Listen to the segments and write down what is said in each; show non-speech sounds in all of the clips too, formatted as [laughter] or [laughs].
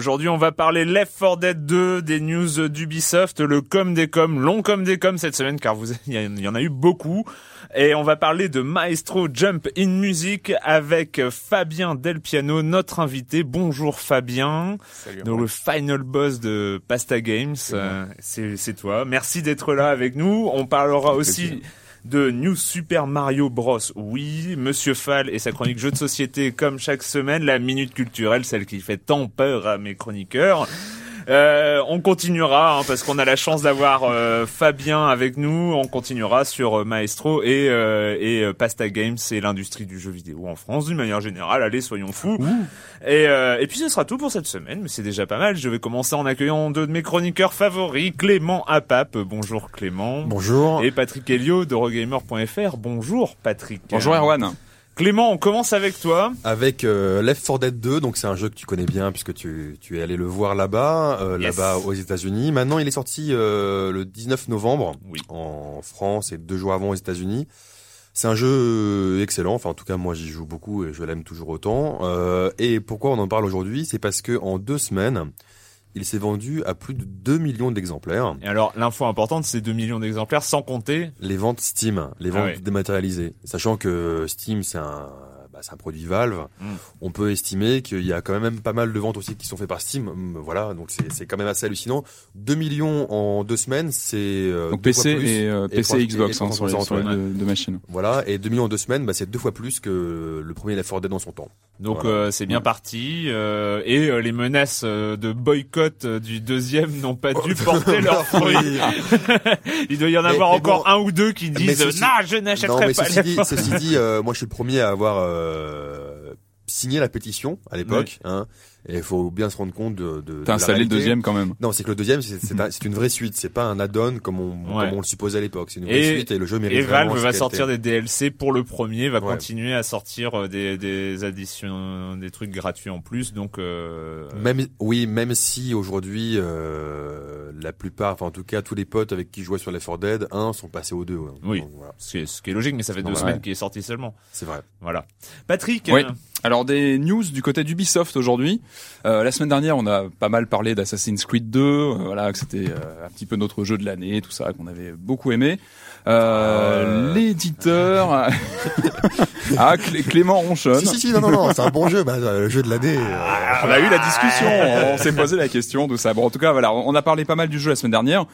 Aujourd'hui, on va parler Left 4 Dead 2, des news d'Ubisoft, le com des com, long com des com cette semaine, car vous, [laughs] il y en a eu beaucoup. Et on va parler de Maestro Jump in Music avec Fabien Del Piano, notre invité. Bonjour Fabien, Salut, donc le final boss de Pasta Games. Euh, C'est c'est toi. Merci d'être là avec nous. On parlera aussi plaisir. De New Super Mario Bros. Oui, Monsieur Fall et sa chronique jeux de société comme chaque semaine, la minute culturelle, celle qui fait tant peur à mes chroniqueurs. Euh, on continuera hein, parce qu'on a la chance d'avoir euh, Fabien avec nous. On continuera sur euh, Maestro et euh, et euh, Pasta Games et l'industrie du jeu vidéo en France d'une manière générale. Allez, soyons fous. Et euh, et puis ce sera tout pour cette semaine, mais c'est déjà pas mal. Je vais commencer en accueillant deux de mes chroniqueurs favoris, Clément Apap. Bonjour Clément. Bonjour. Et Patrick Helio d'Eurogamer.fr. Bonjour Patrick. Bonjour Erwan. Clément, on commence avec toi. Avec euh, Left 4 Dead 2, donc c'est un jeu que tu connais bien puisque tu, tu es allé le voir là-bas, euh, Yes. là-bas aux États-Unis. Maintenant, il est sorti euh, le 19 novembre Oui. en France et deux jours avant aux États-Unis. C'est un jeu excellent, enfin en tout cas moi j'y joue beaucoup et je l'aime toujours autant. Euh, et pourquoi on en parle aujourd'hui? C'est parce que en deux semaines, il s'est vendu à plus de 2 millions d'exemplaires. Et alors, l'info importante, c'est 2 millions d'exemplaires sans compter. Les ventes Steam, les Ah ventes ouais. dématérialisées. Sachant que Steam, c'est un, bah, c'est un produit Valve. Mm. On peut estimer qu'il y a quand même pas mal de ventes aussi qui sont faites par Steam. Mm, Voilà, donc c'est quand même assez hallucinant. 2 millions en deux semaines, c'est euh, Donc PC plus. et, euh, Et PC et et Xbox hein, sur les, 360, sur les ouais. deux, deux machines. Voilà, et 2 millions en deux semaines, bah, c'est deux fois plus que le premier Left 4 Dead dans son temps. Donc Voilà. euh, c'est bien parti. euh, et euh, les menaces euh, de boycott du deuxième n'ont pas dû [laughs] porter leurs fruits. [laughs] Il doit y en avoir mais encore bon, un ou deux qui disent ceci- non, je n'achèterai pas ceci dit, ceci dit moi je suis le premier à avoir signé la pétition à l'époque. Hein, et il faut bien se rendre compte de, de, de T'as installé le deuxième quand même. Non, c'est que le deuxième, c'est c'est [laughs] un- c'est une vraie suite. C'est pas un add-on comme on, Ouais. comme on le supposait à l'époque. C'est une vraie Et- suite et le jeu mérite Et Valve va sortir des DLC pour le premier, va Ouais. continuer à sortir euh, des, des additions, des trucs gratuits en plus. Donc euh, Même, oui, même si aujourd'hui, euh, la plupart, enfin en tout cas tous les potes avec qui je jouais sur les 4 Dead 1 sont passés au 2. ouais. Oui. Donc, voilà, ce, qui est, ce qui est logique, mais ça fait deux semaines qu'il est sorti seulement. c'est vrai. Voilà. Patrick. Oui. euh, Alors des news du côté d'Ubisoft aujourd'hui. Euh, la semaine dernière, on a pas mal parlé d'Assassin's Creed 2, euh, voilà, que c'était euh, un petit peu notre jeu de l'année, tout ça, qu'on avait beaucoup aimé. Euh, Euh. L'éditeur, [laughs] ah Clé- Clément ronchonne. Si, si, si, non, non, non, c'est un bon jeu, bah, le jeu de l'année. euh, On a eu la discussion, on s'est posé la question, tout ça. Bon, en tout cas, voilà, on a parlé pas mal du jeu la semaine dernière.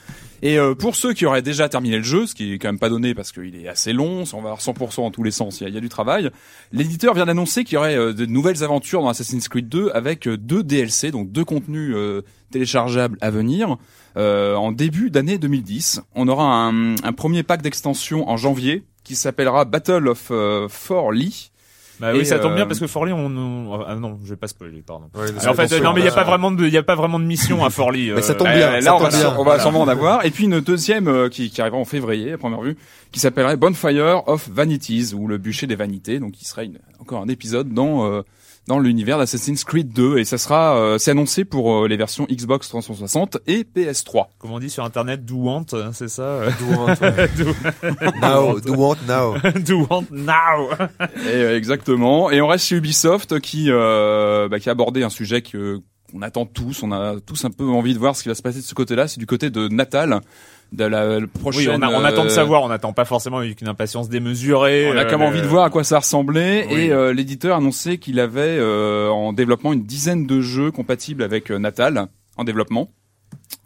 Et euh, pour ceux qui auraient déjà terminé le jeu, ce qui est quand même pas donné parce qu'il est assez long, on va avoir 100% en tous les sens, il y a, du travail, l'éditeur vient d'annoncer qu'il y aurait euh, de nouvelles aventures dans Assassin's Creed 2 avec euh, deux DLC, donc deux contenus euh, téléchargeables à venir. En début d'année 2010, on aura un, un premier pack d'extension en janvier qui s'appellera Battle of euh, For Lee. Bah Et, oui, ça tombe bien euh, parce que Forley, on, on- ah non, je vais pas spoiler, pardon. Ouais, Et en fait, non, mais il y a pas vraiment de, il y a pas vraiment de mission à Forley. Mais ça euh, tombe Euh, bien, ça là, on va, bien. on va sûrement en avoir. Et puis une deuxième euh, qui, qui arrivera en février, à première vue, qui s'appellerait Bonfire of Vanities, ou le bûcher des vanités, donc qui serait une- encore un épisode dans euh, dans l'univers d'Assassin's Creed 2. Et ça sera, euh, c'est annoncé pour euh, les versions Xbox 360 et PS3. Comme on dit sur internet, do want, hein, c'est ça? euh, Do want, ouais. [laughs] do, [laughs] now, do want now. [laughs] do want now. Et, euh, exactement. Et on reste chez Ubisoft qui euh, bah, qui a abordé un sujet que qu'on attend tous. On a tous un peu envie de voir ce qui va se passer de ce côté-là. C'est du côté de Natal, de la le prochaine. Oui, on, a- on attend de euh, savoir, on attend pas forcément avec une impatience démesurée. On a euh, quand même envie de voir à quoi ça ressemblait Oui. et euh, l'éditeur annonçait qu'il avait euh, en développement une dizaine de jeux compatibles avec euh, Natal en développement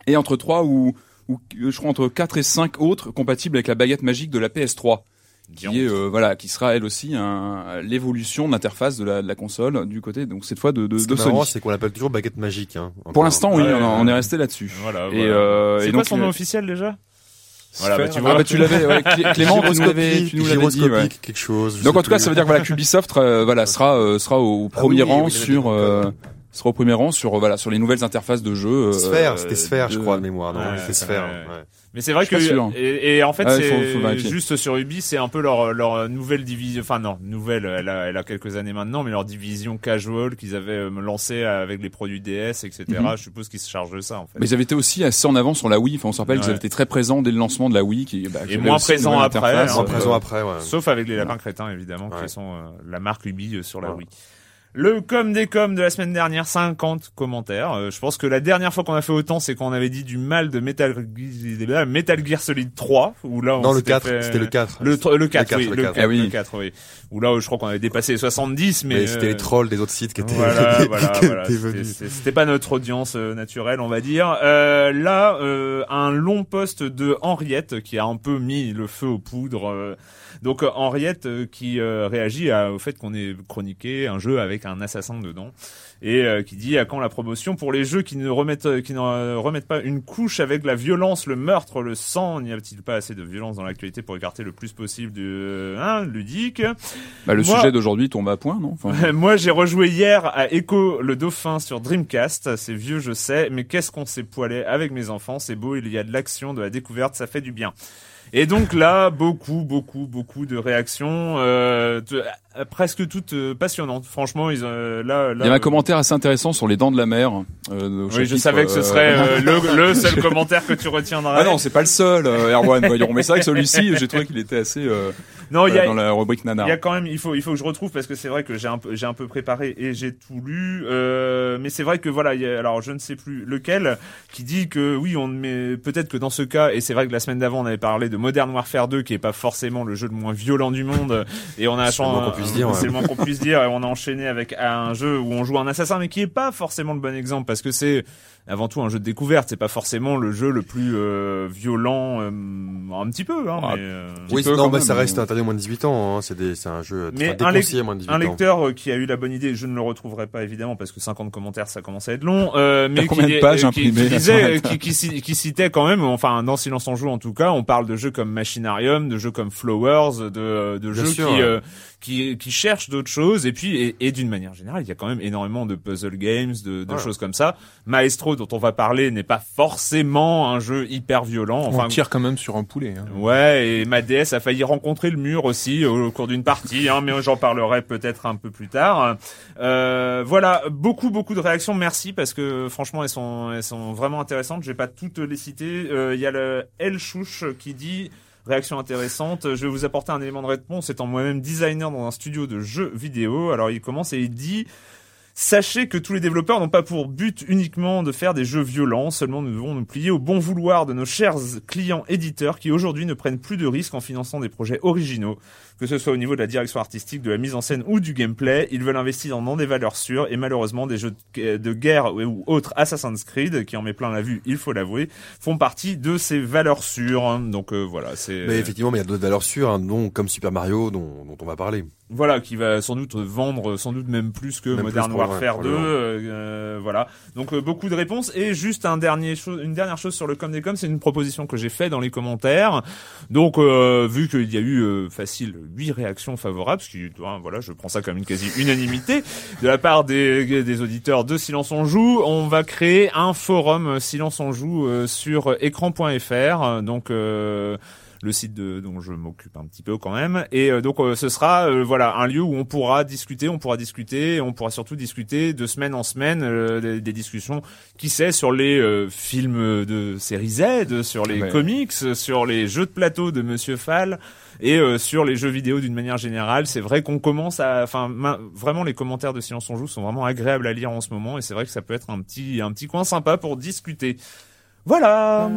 et entre trois ou, ou euh, je crois entre quatre et cinq autres compatibles avec la baguette magique de la PS3 qui est euh, voilà qui sera elle aussi un, l'évolution d'interface de la, de la console du côté donc cette fois de, de, Ce de Sony. c'est qu'on l'appelle toujours baguette magique. Hein, Pour l'instant oui Ouais, on, on est resté là-dessus. Voilà, Et, voilà. euh, c'est et quoi donc, son euh, nom officiel déjà? Voilà, bah, tu Ah, vois. bah, tu l'avais ouais, Clé- [laughs] Clément tu nous l'avais tu nous l'avais dit ouais. Gyroscopique, quelque chose. Donc en tout cas, ça veut dire que voilà, qu'Ubisoft euh, voilà sera euh, sera au premier Ah oui, rang oui, sur oui, euh, sera au premier rang sur euh, voilà sur les nouvelles interfaces de jeu. euh, Sphère, c'était Sphère, de- je crois, de mémoire. Non, Ouais, c'était Sphère. ouais. Mais c'est vrai que et, et en fait Ouais, c'est juste sur Ubi, c'est un peu leur leur nouvelle division. Enfin non, nouvelle. Elle a, elle a quelques années maintenant, mais leur division casual qu'ils avaient euh, lancée avec les produits DS, etc. Mhm. Je suppose qu'ils se chargent de ça en fait. Mais ils avaient été aussi assez en avant sur la Wii. Enfin, on se rappelle qu'ils Ouais. avaient été très présents dès le lancement de la Wii, qui, bah, qui Et avait moins présents après, hein. En euh, présent après, ouais. Sauf avec les lapins crétins évidemment, Ouais. qui sont euh, la marque Ubi euh, sur la Ouais. Wii. Le com des com de la semaine dernière, 50 commentaires. Euh, je pense que la dernière fois qu'on a fait autant, c'est quand on avait dit du mal de Metal, Gear- Metal Gear Solid 3, où là on Non, le s'était 4, fait- c'était le 4. Le, tr- le 4, Le oui, 4, le le 4, 4. Ah oui. le 4, oui. Où là, je crois qu'on avait dépassé les 70, mais, Mais c'était euh, les trolls des autres sites qui étaient, voilà, [laughs] voilà, étaient voilà. C'était- venus. c'était- C'était pas notre audience euh, naturelle, on va dire. Euh, là, euh, un long post de Henriette qui a un peu mis le feu aux poudres. euh. donc euh, Henriette euh, qui euh, réagit à- au fait qu'on ait chroniqué un jeu avec un assassin dedans et euh, qui dit à quand la promotion pour les jeux qui ne remettent euh, qui ne euh, remettent pas une couche avec la violence, le meurtre, le sang. N'y a-t-il pas assez de violence dans l'actualité pour écarter le plus possible du hein, ludique bah, le Moi- sujet d'aujourd'hui tombe à point, non? Enfin, [laughs] Moi, j'ai rejoué hier à Echo le Dauphin sur Dreamcast. C'est vieux, je sais, mais qu'est-ce qu'on s'est poilé avec mes enfants? C'est beau, il y a de l'action, de la découverte, ça fait du bien. Et donc là, beaucoup, beaucoup, beaucoup de réactions, euh, de- euh, presque toutes euh, passionnantes. Franchement, ils, euh, là, là. Il y avait un commentaire assez intéressant sur les dents de la mer. Oui, je savais que ce serait le, le [laughs] seul commentaire que tu retiendrais. Ah non, c'est pas le seul, Erwan, voyons. Mais c'est vrai que celui-ci, j'ai trouvé qu'il était assez euh, non, il y a, dans la rubrique Il y a quand même, il faut, il faut que je retrouve parce que c'est vrai que j'ai un peu, j'ai un peu préparé et j'ai tout lu. Euh, mais c'est vrai que voilà, il y a- alors je ne sais plus lequel qui dit que oui, on met peut-être que dans ce cas, et c'est vrai que la semaine d'avant on avait parlé de Modern Warfare 2 qui est pas forcément le jeu le moins violent du monde et on a C'est le moins qu'on puisse dire, ouais. c'est le moins qu'on puisse dire et on a enchaîné avec un jeu où on joue un assassin mais qui est pas forcément le bon exemple parce que c'est avant tout un jeu de découverte, c'est pas forcément le jeu le plus euh, violent, euh, un petit peu, hein, Ah, mais, euh, Oui, peu non, mais même, ça reste mais- interdit moins de 18 ans. Hein. C'est des, c'est un jeu Mais un moins de 18 un ans. lecteur euh, qui a eu la bonne idée, je ne le retrouverai pas évidemment parce que 50 commentaires ça commence à être long, euh, mais combien qui, de pages euh, qui, imprimées, qui disait, qui, qui, ci- qui citait quand même, enfin dans Silence en joue en tout cas, on parle de jeux comme Machinarium, de jeux comme Flowers, de, de Bien jeux sûr, qui, ouais. euh, qui qui cherchent d'autres choses et puis et, et d'une manière générale, il y a quand même énormément de puzzle games, de, de choses comme ça. Maestro dont on va parler n'est pas forcément un jeu hyper violent, enfin on tire quand même sur un poulet. Hein. Ouais, et ma DS a failli rencontrer le mur aussi au, au cours d'une partie, hein, mais j'en parlerai peut-être un peu plus tard. Euh, voilà, beaucoup beaucoup de réactions, merci parce que franchement elles sont elles sont vraiment intéressantes. Je vais pas toutes les citer. Euh, Il y a le El Chouche qui dit réaction intéressante. Je vais vous apporter un élément de réponse étant moi-même designer dans un studio de jeux vidéo. Alors il commence et il dit Sachez que tous les développeurs n'ont pas pour but uniquement de faire des jeux violents, seulement nous devons nous plier au bon vouloir de nos chers clients éditeurs qui aujourd'hui ne prennent plus de risques en finançant des projets originaux, que ce soit au niveau de la direction artistique, de la mise en scène ou du gameplay. Ils veulent investir dans des valeurs sûres et malheureusement des jeux de guerre ou autres Assassin's Creed, qui en met plein la vue, il faut l'avouer, font partie de ces valeurs sûres. Donc euh, voilà, c'est... Mais effectivement, mais il y a d'autres valeurs sûres, hein, dont, comme Super Mario dont, dont on va parler. Voilà, qui va sans doute vendre, sans doute même plus que Modern Warfare 2. Euh, voilà. Donc euh, beaucoup de réponses et juste un dernier une dernière chose sur le com des com, c'est une proposition que j'ai fait dans les commentaires. Donc euh, vu qu'il y a eu facile huit réactions favorables, ce qui, voilà, je prends ça comme une quasi unanimité de la part des, des auditeurs de Silence on joue, on va créer un forum Silence on joue sur écran.fr. Donc le site de, dont je m'occupe un petit peu quand même. Et euh, donc euh, ce sera euh, voilà un lieu où on pourra discuter, on pourra discuter, on pourra surtout discuter de semaine en semaine des, discussions, qui sait, sur les films de série Z, sur les comics, sur les jeux de plateau de Monsieur Fall et sur les jeux vidéo d'une manière générale. C'est vrai qu'on commence à, enfin, vraiment les commentaires de Silence on joue sont vraiment agréables à lire en ce moment et c'est vrai que ça peut être un petit, un petit coin sympa pour discuter. Voilà.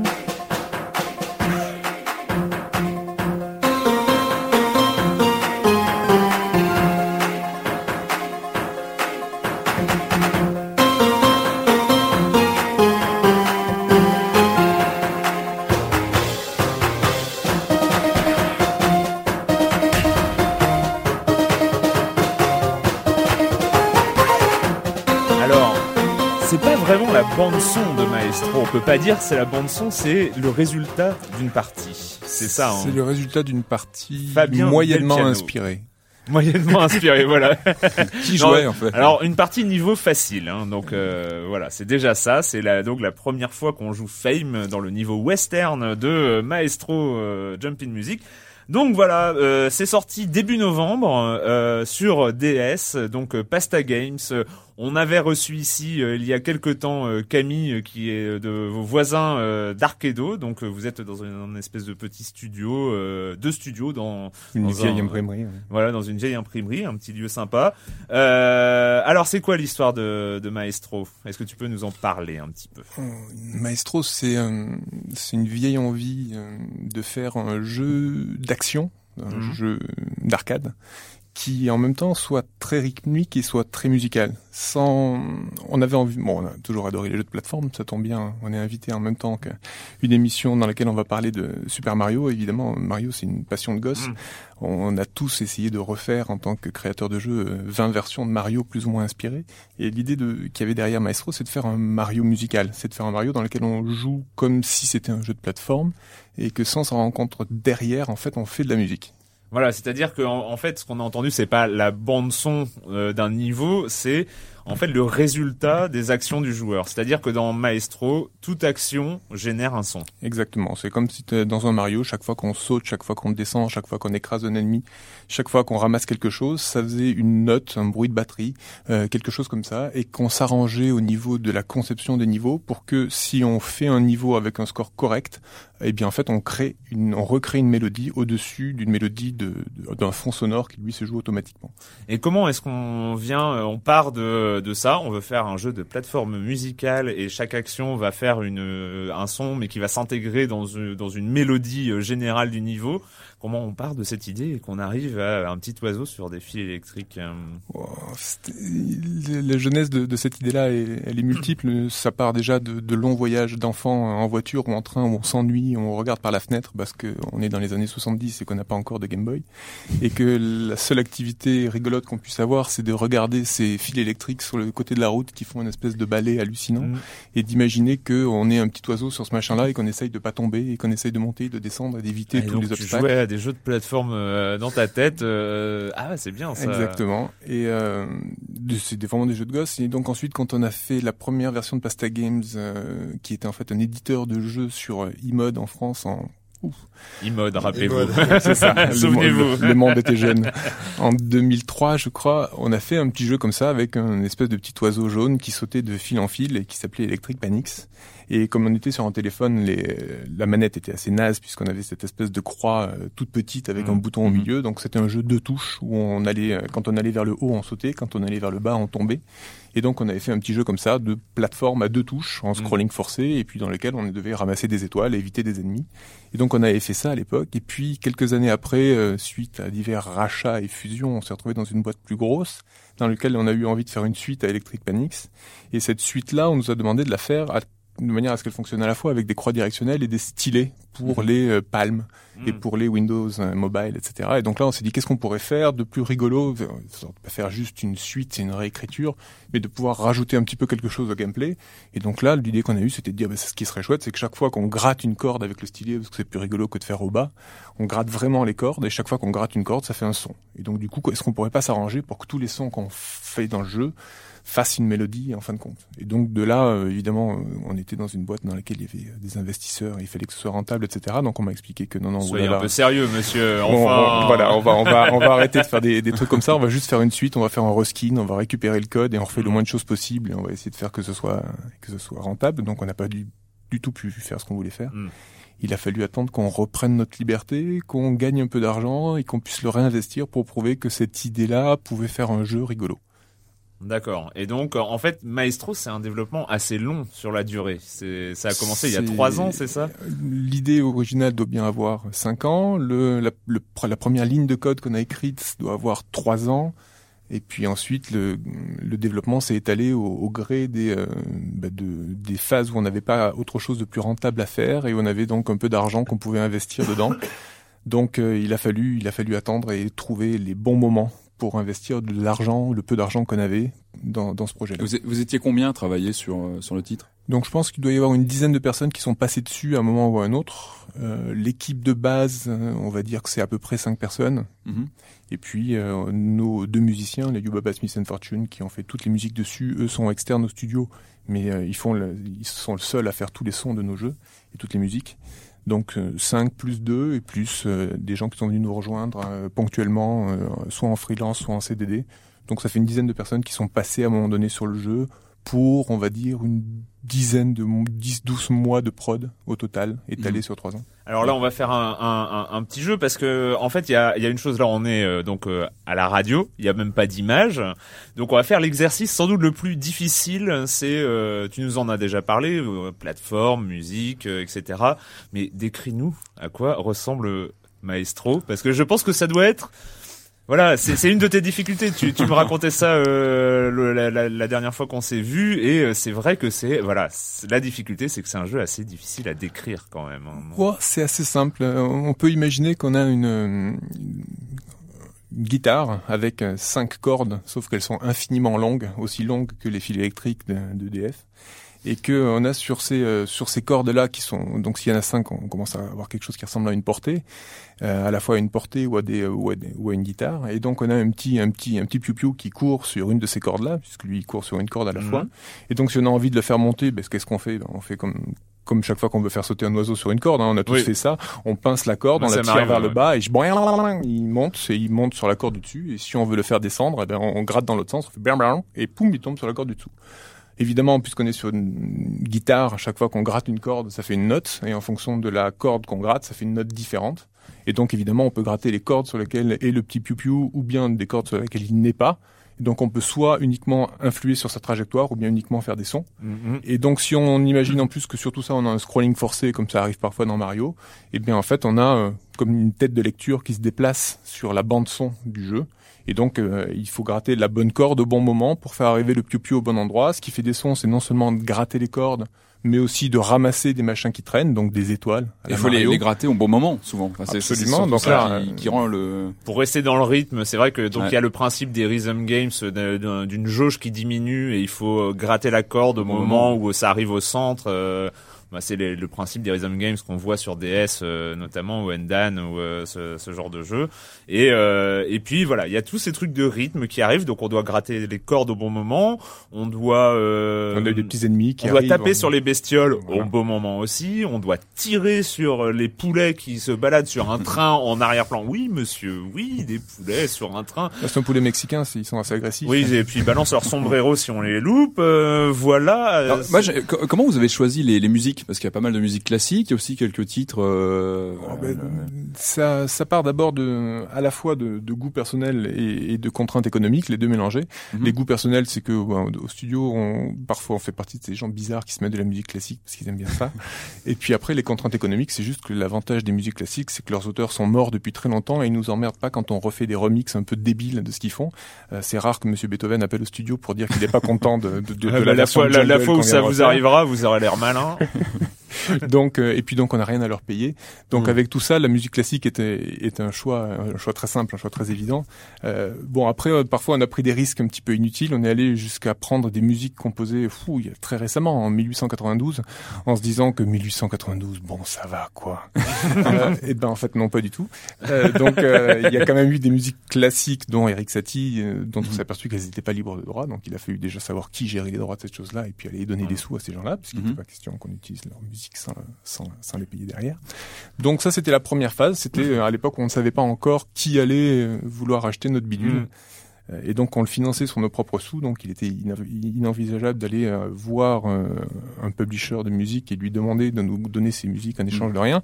Bande son de Maestro. On peut pas dire c'est la bande son, c'est le résultat d'une partie. C'est ça. Hein. C'est le résultat d'une partie moyennement inspirée. Moyennement inspirée, voilà. [laughs] Qui jouait en fait Alors une partie niveau facile, hein, donc euh, voilà, c'est déjà ça. C'est la, donc la première fois qu'on joue Fame dans le niveau western de Maestro euh, Jumping Music. Donc voilà, euh, c'est sorti début novembre euh, sur DS, donc Pasta Games. On avait reçu ici euh, il y a quelque temps euh, Camille qui est de vos voisins euh, d'Arkedo, donc vous êtes dans une, espèce de petit studio, deux studios dans une vieille imprimerie. Voilà, dans une vieille imprimerie, un petit lieu sympa. alors c'est quoi l'histoire de, de, Maestro? Est-ce que tu peux nous en parler un petit peu? Maestro, c'est c'est une vieille envie de faire un jeu d'action, un mhm. jeu d'arcade qui en même temps soit très rythmique et soit très musical. Sans, on avait envie, bon, on a toujours adoré les jeux de plateforme, ça tombe bien. On est invité en même temps qu'une émission dans laquelle on va parler de Super Mario. Évidemment, Mario, c'est une passion de gosse. Mm. On a tous essayé de refaire en tant que créateur de jeux 20 versions de Mario plus ou moins inspirées. Et l'idée de qu'il y avait derrière Maestro, c'est de faire un Mario musical, c'est de faire un Mario dans lequel on joue comme si c'était un jeu de plateforme et que sans s'en rendre compte derrière, en fait, on fait de la musique. Voilà, c'est-à-dire que en, fait, ce qu'on a entendu, c'est pas la bande son euh, d'un niveau, c'est en fait le résultat des actions du joueur. C'est-à-dire que dans Maestro, toute action génère un son. Exactement. C'est comme si dans un Mario, chaque fois qu'on saute, chaque fois qu'on descend, chaque fois qu'on écrase un ennemi, chaque fois qu'on ramasse quelque chose, ça faisait une note, un bruit de batterie, euh, quelque chose comme ça, et qu'on s'arrangeait au niveau de la conception des niveaux pour que si on fait un niveau avec un score correct, eh bien en fait on crée une, on recrée une mélodie au-dessus d'une mélodie de, d'un fond sonore qui lui se joue automatiquement. Et comment est-ce qu'on vient, euh, on part de, de ça, on veut faire un jeu de plateforme musicale et chaque action va faire une, euh, un son mais qui va s'intégrer dans une, dans une mélodie euh, générale du niveau comment on part de cette idée et qu'on arrive à un petit oiseau sur des fils électriques euh La jeunesse de, cette idée-là, elle, est multiple. Ça part déjà de, longs voyages d'enfants en voiture ou en train où on s'ennuie, on regarde par la fenêtre parce qu'on est dans les années 70 et qu'on n'a pas encore de Game Boy. Et que la seule activité rigolote qu'on puisse avoir, c'est de regarder ces fils électriques sur le côté de la route qui font une espèce de balai hallucinant mmh. et d'imaginer qu'on est un petit oiseau sur ce machin-là et qu'on essaye de pas tomber et qu'on essaye de monter, de descendre et d'éviter tous les obstacles des jeux de plateforme euh, dans ta tête. Euh, ah, c'est bien ça. Exactement. Et euh, c'est vraiment des jeux de gosses. Et donc ensuite, quand on a fait la première version de Pasta Games, qui était en fait un éditeur de jeux sur e-mode en France en E-mode, rappelez-vous. [laughs] C'est ça. Souvenez-vous. le- le monde était jeune. En 2003, je crois, on a fait un petit jeu comme ça avec un espèce de petit oiseau jaune qui sautait de fil en fil et qui s'appelait Electric Panics. Et comme on était sur un téléphone, les, la manette était assez naze puisqu'on avait cette espèce de croix euh, toute petite avec un Mhm. bouton au milieu. Donc c'était un jeu de touches où on allait, euh, quand on allait vers le haut, on sautait, quand on allait vers le bas, on tombait. Et donc on avait fait un petit jeu comme ça de plateforme à deux touches en scrolling forcé et puis dans lequel on devait ramasser des étoiles et éviter des ennemis. Et donc on avait fait ça à l'époque. Et puis quelques années après, euh, suite à divers rachats et fusions, on s'est retrouvé dans une boîte plus grosse dans laquelle on a eu envie de faire une suite à Electric Panics. Et cette suite-là, on nous a demandé de la faire à- de manière à ce qu'elle fonctionne à la fois avec des croix directionnelles et des stylets pour les euh, palmes et Mm. pour les Windows euh, mobile, etc. Et donc là, on s'est dit qu'est-ce qu'on pourrait faire de plus rigolo, pas faire juste une suite, c'est une réécriture, mais de pouvoir rajouter un petit peu quelque chose au gameplay. Et donc là, l'idée qu'on a eue, c'était de dire, bah, ce qui serait chouette, c'est que chaque fois qu'on gratte une corde avec le stylet, parce que c'est plus rigolo que de faire au bas, on gratte vraiment les cordes, et chaque fois qu'on gratte une corde, ça fait un son. Et donc du coup, est-ce qu'on pourrait pas s'arranger pour que tous les sons qu'on fait dans le jeu fassent une mélodie en fin de compte Et donc de là, euh, évidemment, euh, on était dans une boîte dans laquelle il y avait euh, des investisseurs, il fallait que ce soit rentable, etc. Donc on m'a expliqué que non, non, Soyez un peu sérieux, monsieur. Enfin. on- voilà, on va, on va, on va arrêter de faire des, des trucs comme ça. On va juste faire une suite, on va faire un reskin, on va récupérer le code et on refait le Mm. moins de choses possible et on va essayer de faire que ce soit, que ce soit rentable. Donc on n'a pas du, du tout pu faire ce qu'on voulait faire. Mm. Il a fallu attendre qu'on reprenne notre liberté, qu'on gagne un peu d'argent et qu'on puisse le réinvestir pour prouver que cette idée-là pouvait faire un jeu rigolo. D'accord. Et donc, en fait, Maestro, c'est un développement assez long sur la durée. C'est, ça a commencé il y a trois ans, c'est ça? L'idée originale doit bien avoir 5 ans. Le, la, le- la première ligne de code qu'on a écrite doit avoir 3 ans. Et puis ensuite, le, le développement s'est étalé au, au gré des, euh, bah, de, des phases où on n'avait pas autre chose de plus rentable à faire et où on avait donc un peu d'argent qu'on pouvait investir dedans. [laughs] Donc euh, il a fallu, il a fallu attendre et trouver les bons moments pour investir de l'argent, le peu d'argent qu'on avait dans, dans ce projet-là. Vous, vous étiez combien à travailler sur, euh, sur le titre? Donc je pense qu'il doit y avoir une dizaine de personnes qui sont passées dessus à un moment ou à un autre. Euh, L'équipe de base, euh, on va dire que c'est à peu près cinq personnes. Mhm. Et puis euh, nos deux musiciens, les Yubaba Smith and Fortune, qui ont fait toutes les musiques dessus, eux sont externes au studio, mais euh, ils font, le- ils sont le seuls à faire tous les sons de nos jeux et toutes les musiques. Donc euh, 5 plus 2 et plus euh, des gens qui sont venus nous rejoindre euh, ponctuellement, euh, soit en freelance, soit en CDD. Donc ça fait une dizaine de personnes qui sont passées à un moment donné sur le jeu pour, on va dire, une dizaine de 10-12 mois de prod au total, étalé Mhm. sur 3 ans. Alors là, on va faire un, un, un, un petit jeu parce que en fait, il y a, il y a une chose là, on est euh, donc euh, à la radio, il y a même pas d'image, donc on va faire l'exercice sans doute le plus difficile. C'est, euh, tu nous en as déjà parlé, euh, plateforme, musique, euh, etc. Mais décris-nous à quoi ressemble Maestro, parce que je pense que ça doit être voilà, c'est une de tes difficultés. Tu, tu me racontais ça euh, la, la- dernière fois qu'on s'est vu, et euh, c'est vrai que c'est voilà, la difficulté, c'est que c'est un jeu assez difficile à décrire quand même. Ouais, c'est assez simple. Euh, On peut imaginer qu'on a une, une guitare avec euh, cinq cordes, sauf qu'elles sont infiniment longues, aussi longues que les fils électriques de, de DF. Et que on a sur ces euh, sur ces cordes là qui sont donc s'il y en a cinq, on commence à avoir quelque chose qui ressemble à une portée, euh, à la fois à une portée ou à des ou à, des- ou à une guitare. Et donc on a un petit un petit un petit piou piou qui court sur une de ces cordes là, puisque lui il court sur une corde à la Mhm. fois. Et donc si on a envie de le faire monter, ben, qu'est-ce qu'on fait? Ben, On fait comme comme chaque fois qu'on veut faire sauter un oiseau sur une corde, hein, on a tous Oui. fait ça. On pince la corde, on la tire vers le bas et je il monte et il monte sur la corde du dessus. Et si on veut le faire descendre, eh ben, on, on gratte dans l'autre sens, on fait et poum, il tombe sur la corde du dessous. Évidemment, puisqu'on est sur une guitare, à chaque fois qu'on gratte une corde, ça fait une note, et en fonction de la corde qu'on gratte, ça fait une note différente. Et donc, évidemment, on peut gratter les cordes sur lesquelles est le petit piou-piou, ou bien des cordes sur lesquelles il n'est pas. Et donc, on peut soit uniquement influer sur sa trajectoire, ou bien uniquement faire des sons. Mhm. Et donc, si on imagine en plus que sur tout ça, on a un scrolling forcé, comme ça arrive parfois dans Mario, eh bien, en fait, on a euh, comme une tête de lecture qui se déplace sur la bande son du jeu. Et donc, euh, il faut gratter la bonne corde au bon moment pour faire arriver le piou-piou au bon endroit. Ce qui fait des sons, c'est non seulement de gratter les cordes, mais aussi de ramasser des machins qui traînent, donc des étoiles. Il faut les, gratter au bon moment, souvent. Enfin, Absolument, donc ça là, qui, euh, qui rend le... Pour rester dans le rythme, c'est vrai que donc il Ouais. y a le principe des rhythm games euh, d'un- d'une jauge qui diminue et il faut euh, gratter la corde au Au moment moment. où ça arrive au centre. euh, bah, c'est le principe des rhythm games qu'on voit sur DS notamment ou Endan ou ce, ce, genre de jeu. Et et puis voilà, il y a tous ces trucs de rythme qui arrivent, donc on doit gratter les cordes au bon moment, on doit on a des petits ennemis qui on doit taper sur les bestioles au bon moment aussi, on doit tirer sur les poulets qui se baladent sur un train [laughs] en arrière-plan. Oui, monsieur, oui, des poulets sur un train. C'est un poulet mexicain, ils sont assez agressifs. Oui, et puis ils balancent leur sombrero [laughs] si on les loupe. Euh, voilà. moi, comment vous avez choisi les, les musiques Parce qu'il y a pas mal de musique classique, il y a aussi quelques titres. Euh, oh, ben, ça, ça part d'abord de, à la fois de, de goût personnel et, et, de contraintes économiques, les deux mélangés. Mhm. Les goûts personnels, c'est que au studio, on, parfois, on fait partie de ces gens bizarres qui se mettent de la musique classique parce qu'ils aiment bien ça. [laughs] et puis après, les contraintes économiques, c'est juste que l'avantage des musiques classiques, c'est que leurs auteurs sont morts depuis très longtemps et ils nous emmerdent pas quand on refait des remixes un peu débiles de ce qu'ils font. Euh, c'est rare que Monsieur Beethoven appelle au studio pour dire qu'il n'est pas content de, de, de, ah bah, la, fois, la, fois où ça vous arrivera, vous aurez l'air malin. [laughs] [laughs] donc euh, et puis donc on n'a rien à leur payer. Donc mm. avec tout ça, la musique classique était est un choix un choix très simple, un choix très évident. Euh, bon après euh, parfois on a pris des risques un petit peu inutiles. On est allé jusqu'à prendre des musiques composées fou il y a très récemment en 1892 en se disant que 1892 bon ça va quoi. [laughs] euh, et ben en fait non pas du tout. Euh, donc il y a quand même eu des musiques classiques dont Eric Satie dont on s'est aperçu qu'elles n'étaient pas libres de droit. Donc il a fallu déjà savoir qui gérait les droits de cette chose-là et puis aller donner des sous à ces gens-là puisqu'il n'était mm-hmm. pas question qu'on utilise leur musique sans, sans, sans, les payer derrière. Donc ça, c'était la première phase. C'était euh, à l'époque où on ne savait pas encore qui allait euh, vouloir acheter notre bidule. Mm. Euh, et donc on le finançait sur nos propres sous, donc il était inenvisageable d'aller voir un publisher de musique et lui demander de nous donner ses musiques en échange mm. de rien.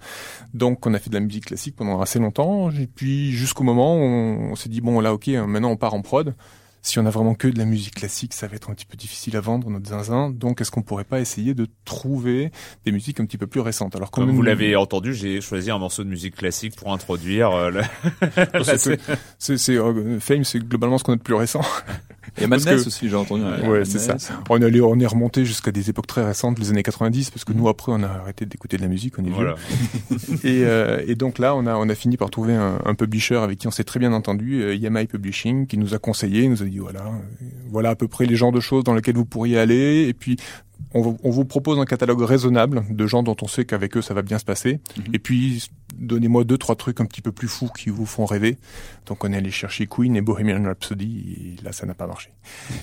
Donc on a fait de la musique classique pendant assez longtemps, et puis jusqu'au moment où on, on s'est dit bon là ok, maintenant on part en prod si on a vraiment que de la musique classique, ça va être un petit peu difficile à vendre notre zinzin. Donc, est-ce qu'on pourrait pas essayer de trouver des musiques un petit peu plus récentes? Alors, comme vous l'avez entendu, j'ai choisi un morceau de musique classique pour introduire. Euh, le... [laughs] [laughs] c'est euh, Fame, c'est globalement ce qu'on a de plus récent. Et Madness aussi, j'ai entendu. Ouais, c'est ça. On est allé, on est remonté jusqu'à des époques très récentes, les années 90, parce que nous après, on a arrêté d'écouter de la musique, on est voilà. [laughs] et, euh, et donc là, on a, on a fini par trouver un, un publisher avec qui on s'est très bien entendu, euh, Yamai Publishing, qui nous a conseillé, nous a dit voilà, euh, voilà à peu près les genres de choses dans lesquelles vous pourriez aller, et puis on, vous propose un catalogue raisonnable de gens dont on sait qu'avec eux ça va bien se passer. Mhm. Et puis donnez-moi deux trois trucs un petit peu plus fous qui vous font rêver. Donc on est allé chercher Queen et Bohemian Rhapsody et là ça n'a pas marché.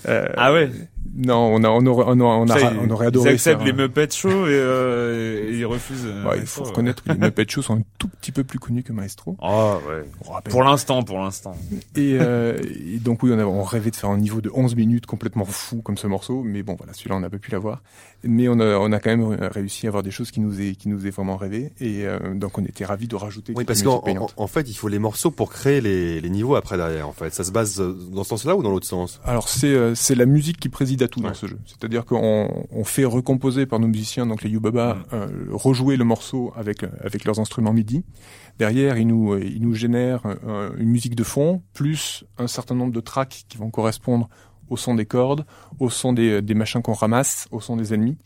Euh, ah ouais? Non, on a on aurait on, on, on aurait adoré. Ils acceptent les Muppet Show et, euh, et ils refusent. Euh, il faut reconnaître que les Muppet Show sont un tout petit peu plus connus que Maestro. Ah ouais. Pour l'instant, pour l'instant. Et, euh, et, donc oui, on, a, on rêvait de faire un niveau de 11 minutes complètement fou comme ce morceau, mais bon voilà, celui-là on n'a pas pu l'avoir mais on a, on a quand même réussi à avoir des choses qui nous est qui nous est vraiment rêvé et euh, donc on était ravis de rajouter. Oui, parce qu'en en, fait, il faut les morceaux pour créer les, les niveaux après derrière. En fait, ça se base dans ce sens-là ou dans l'autre sens? Alors c'est euh, c'est la musique qui préside à tout dans ce jeu. C'est-à-dire qu'on on fait recomposer par nos musiciens, donc les Yubaba, mm. euh, rejouer le morceau avec avec leurs instruments MIDI. Derrière, ils nous ils nous génèrent une musique de fond plus un certain nombre de tracks qui vont correspondre au son des cordes, au son des, des machins qu'on ramasse, au son des ennemis.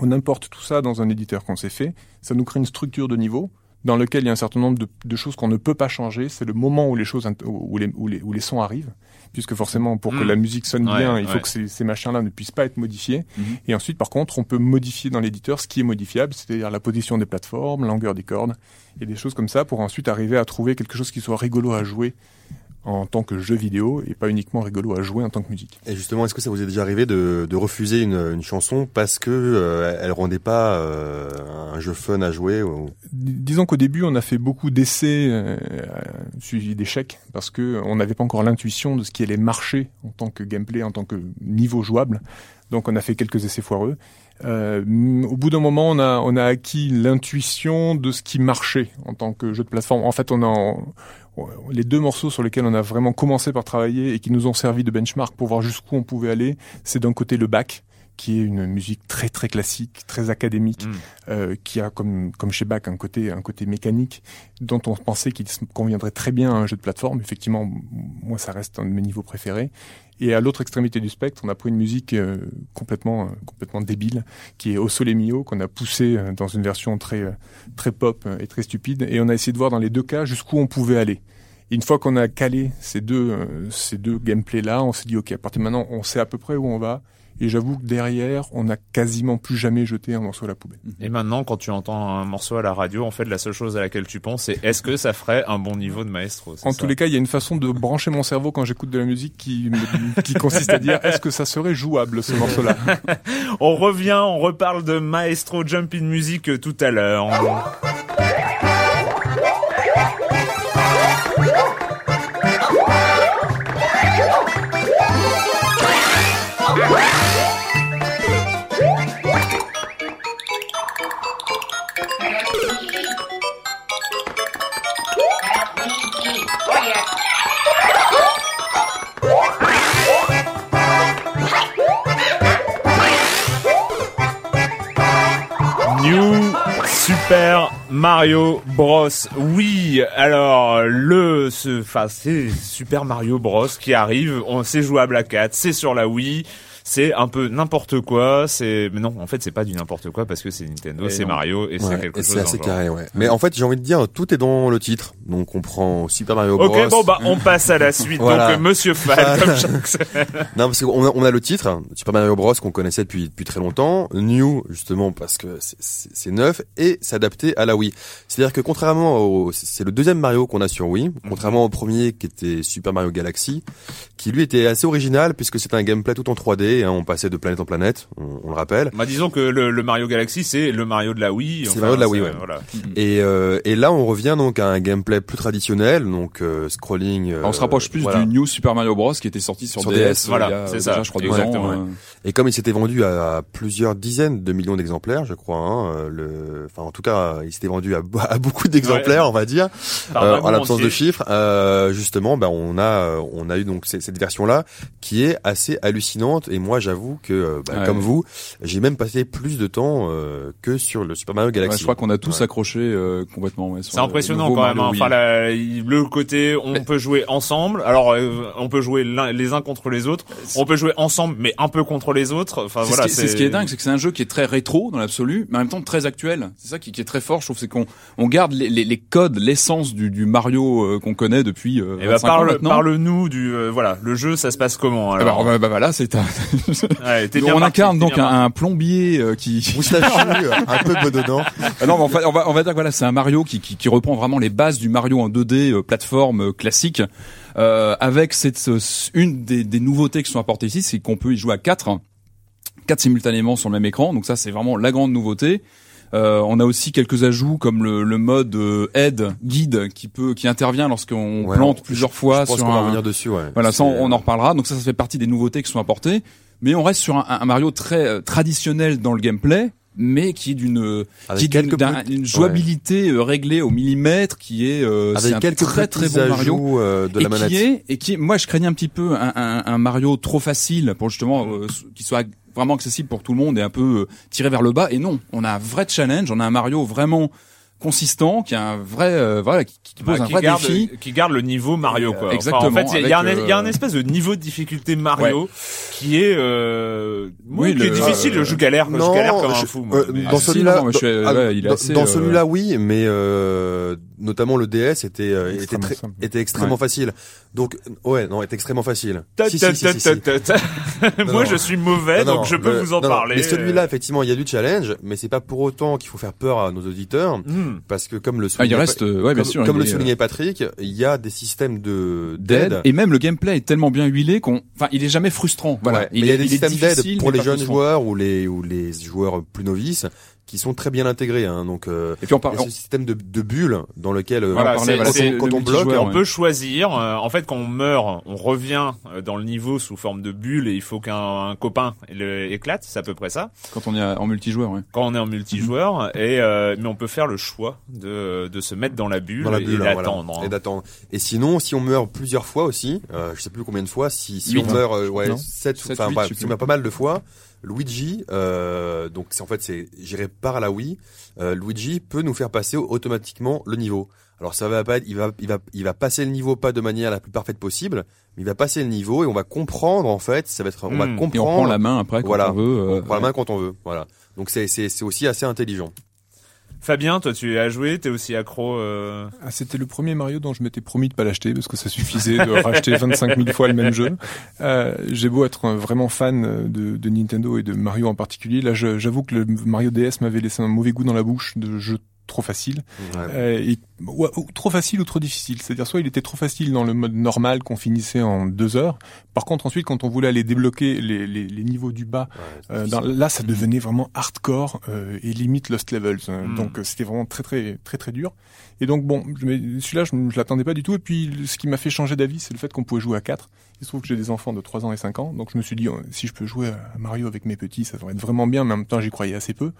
On importe tout ça dans un éditeur qu'on s'est fait. Ça nous crée une structure de niveau dans lequel il y a un certain nombre de, de choses qu'on ne peut pas changer. C'est le moment où les choses, où les, où les, où les sons arrivent, puisque forcément, pour que mm. la musique sonne bien, il faut que ces, ces machins-là ne puissent pas être modifiés. Mm-hmm. Et ensuite, par contre, on peut modifier dans l'éditeur ce qui est modifiable, c'est-à-dire la position des plateformes, la longueur des cordes, et des choses comme ça, pour ensuite arriver à trouver quelque chose qui soit rigolo à jouer en tant que jeu vidéo et pas uniquement rigolo à jouer en tant que musique. Et justement, est-ce que ça vous est déjà arrivé de, de refuser une, une, chanson parce que euh, elle rendait pas euh, un jeu fun à jouer ou... Disons qu'au début, on a fait beaucoup d'essais euh, suivis d'échecs parce que on n'avait pas encore l'intuition de ce qui allait marcher en tant que gameplay, en tant que niveau jouable. Donc, on a fait quelques essais foireux. Euh, au bout d'un moment, on a, on a acquis l'intuition de ce qui marchait en tant que jeu de plateforme. En fait, on a, les deux morceaux sur lesquels on a vraiment commencé par travailler et qui nous ont servi de benchmark pour voir jusqu'où on pouvait aller, c'est d'un côté le bac, qui est une musique très très classique, très académique, mm. euh, qui a comme comme chez Bach un côté un côté mécanique dont on pensait qu'il conviendrait très bien à un jeu de plateforme. Effectivement, moi ça reste un de mes niveaux préférés. Et à l'autre extrémité du spectre, on a pris une musique euh, complètement euh, complètement débile, qui est Au Sole Mio, qu'on a poussé euh, dans une version très très pop et très stupide. Et on a essayé de voir dans les deux cas jusqu'où on pouvait aller. Une fois qu'on a calé ces deux ces deux gameplays là, on s'est dit ok, à partir de maintenant, on sait à peu près où on va Et j'avoue que derrière, on n'a quasiment plus jamais jeté un morceau à la poubelle. Et maintenant, quand tu entends un morceau à la radio, en fait, la seule chose à laquelle tu penses, c'est est-ce que ça ferait un bon niveau de maestro En ça tous les cas, il y a une façon de brancher mon cerveau quand j'écoute de la musique qui, qui consiste à dire est-ce que ça serait jouable ce morceau-là? [laughs] On revient, on reparle de Maestro Jumping Music euh, tout à l'heure. New Super Mario Bros. Oui, alors le, ce, enfin c'est Super Mario Bros. qui arrive. On c'est jouable à 4, c'est sur la Wii. C'est un peu n'importe quoi. C'est, mais non, en fait, c'est pas du n'importe quoi parce que c'est Nintendo, c'est. Mario et c'est quelque et chose. c'est assez carré, ouais. Mais en fait, j'ai envie de dire, tout est dans le titre. Donc, on prend Super Mario Bros. Ok, bon bah on passe à la suite. Voilà. Donc Monsieur Fall, comme chaque. Non, parce qu'on a, on a le titre, Super Mario Bros, qu'on connaissait depuis, depuis très longtemps. New, justement, parce que c'est- c'est c'est neuf et s'adapter à la Wii. C'est-à-dire que contrairement au, c'est le deuxième Mario qu'on a sur Wii, contrairement au premier qui était Super Mario Galaxy, qui lui était assez original puisque c'était un gameplay tout en 3D, hein, on passait de planète en planète, on, on le rappelle. Bah disons que le, le Mario Galaxy c'est le Mario de la Wii. C'est le Mario de la Wii, ouais. Voilà. Et, euh, et là, on revient donc à un gameplay plus traditionnel, donc euh, scrolling. euh, on se rapproche plus voilà. du New Super Mario Bros qui était sorti sur, Sur DS, DS, voilà, c'est euh, ça, je crois deux exactement, ans. ouais. euh, Et comme il s'était vendu à plusieurs dizaines de millions d'exemplaires, je crois, hein, euh, le, enfin en tout cas, il s'était vendu à, [laughs] à beaucoup d'exemplaires, on va dire, euh, en l'absence de chiffres. Euh, justement, ben on a, euh, on a eu donc cette version-là qui est assez hallucinante. Et moi, j'avoue que, euh, ben, Ouais. comme vous, j'ai même passé plus de temps euh, que sur le Super Mario ouais, Galaxy. je crois qu'on a tous Ouais. accroché euh, complètement. C'est impressionnant quand même. Hein. Enfin, la- le côté, on Mais- peut jouer ensemble. Alors, euh, on peut jouer les uns contre les autres. On peut jouer ensemble, mais un peu contre les autres. Enfin C'est voilà. ce, qui- c'est ce qui est dingue, c'est que c'est un jeu qui est très rétro dans l'absolu, mais en même temps très actuel. C'est ça qui, qui est très fort, je trouve, c'est qu'on on garde les, les, les codes, l'essence du, du Mario euh, qu'on connaît depuis euh, Et bah 25 ans parle, parle-nous du euh, voilà le jeu ça se passe comment Ah bah, alors bah, bah, voilà, c'est un... [laughs] Ouais, t'es Donc, bien on incarne donc bien un, un plombier euh, qui. [laughs] Moustachu, un peu bedonnant. Ah non, mais en fait, on va on va dire que voilà, c'est un Mario qui, qui qui reprend vraiment les bases du Mario en 2D euh, plateforme euh, classique. Euh, avec cette euh, une des, des nouveautés qui sont apportées ici, c'est qu'on peut y jouer à quatre, hein. quatre simultanément sur le même écran. Donc ça, c'est vraiment la grande nouveauté. Euh, on a aussi quelques ajouts comme le, le mode euh, aide guide qui peut qui intervient lorsqu'on Ouais, plante on- plusieurs fois Je pense sur qu'on va un, revenir dessus, ouais. voilà, ça, on, on en reparlera. Donc ça, ça fait partie des nouveautés qui sont apportées. Mais on reste sur un, un Mario très euh, traditionnel dans le gameplay, mais qui est d'une Avec qui est d'une d'un- une jouabilité euh, réglée au millimètre, qui est euh, c'est Avec un quelques très très bon Mario. euh, de et la manette. qui est et qui moi je craignais un petit peu un, un, un Mario trop facile pour justement euh, qui soit vraiment accessible pour tout le monde et un peu euh, tiré vers le bas et non on a un vrai challenge on a un Mario vraiment consistant qui a un vrai euh, voilà qui, qui pose Bah, un qui vrai garde, défi qui garde le niveau Mario quoi. Enfin, Exactement, en fait, il y a, un, il y a un euh, espèce de niveau de difficulté Mario qui est euh, Oui, qui est le- difficile. euh, je galère, je non, galère comme un je- fou. moi, euh, mais- dans Ah, celui-là, je dans, ouais, il est dans- assez, dans euh, celui-là, oui, mais euh, notamment le DS était euh, était Extrêmement très, était extrêmement Ouais. facile. Donc ouais, non, était extrêmement facile. Moi, je suis mauvais, Non, donc non, je peux le- vous en non, parler. Mais celui-là, effectivement, il y a du challenge, mais c'est pas pour autant qu'il faut faire peur à nos auditeurs, Hmm. parce que comme le ah, il soulignait, reste ouais bien comme, sûr comme il le est, euh, soulignait Patrick, il y a des systèmes de d'aide. et même le gameplay est tellement bien huilé qu'on enfin il est jamais frustrant voilà. Ouais, mais il y a est- des est systèmes d'aide pour les jeunes joueurs ou les ou les joueurs plus novices qui sont très bien intégrés. Hein, donc euh, et puis on parle ce système de, de bulles dans lequel euh, Voilà, quand, on- c'est quand le on bloque, On ouais. peut choisir. euh, en fait, quand on meurt, on revient euh, dans le niveau sous forme de bulle et il faut qu'un un copain le éclate. C'est à peu près ça. quand on est en multijoueur ouais. Quand on est en multijoueur, et euh, mais on peut faire le choix de de se mettre dans la bulle, dans la bulle et hein, d'attendre. voilà, hein. et d'attendre. Et sinon, si on meurt plusieurs fois aussi, euh, je sais plus combien de fois, si, si on meurt, euh, ouais, Non. sept, Sept, enfin huit, bref, je sais si on meurt pas mal de fois, Luigi, euh, donc c'est en fait c'est géré par la Wii. euh, Luigi peut nous faire passer automatiquement le niveau. Alors ça va pas être, il va, il va, il va passer le niveau pas de manière la plus parfaite possible, mais il va passer le niveau et on va comprendre en fait, ça va être, on va Hmm. comprendre. et on prend la main après quand Voilà. on veut euh, on prend la main quand on veut, voilà. Donc c'est c'est c'est aussi assez intelligent. Fabien, toi tu as joué, t'es aussi accro. Euh... Ah, c'était le premier Mario dont je m'étais promis de pas l'acheter parce que ça suffisait de racheter [laughs] 25 000 fois le même jeu. Euh, J'ai beau être vraiment fan de, de, Nintendo et de Mario en particulier, là j'avoue que le Mario DS m'avait laissé un mauvais goût dans la bouche de jeu trop facile. Euh, et, ou, trop facile ou trop difficile. C'est-à-dire soit il était trop facile dans le mode normal qu'on finissait en deux heures. Par contre ensuite quand on voulait aller débloquer les, les, les niveaux du bas, euh, dans, là ça devenait vraiment hardcore euh, et limite Lost Levels. Hmm. Donc c'était vraiment très très très très dur. Et donc bon, celui-là je, je l'attendais pas du tout. Et puis ce qui m'a fait changer d'avis c'est le fait qu'on pouvait jouer à quatre. Il se trouve que j'ai des enfants de 3 ans et 5 ans, donc je me suis dit, si je peux jouer à Mario avec mes petits, ça devrait être vraiment bien, mais en même temps j'y croyais assez peu,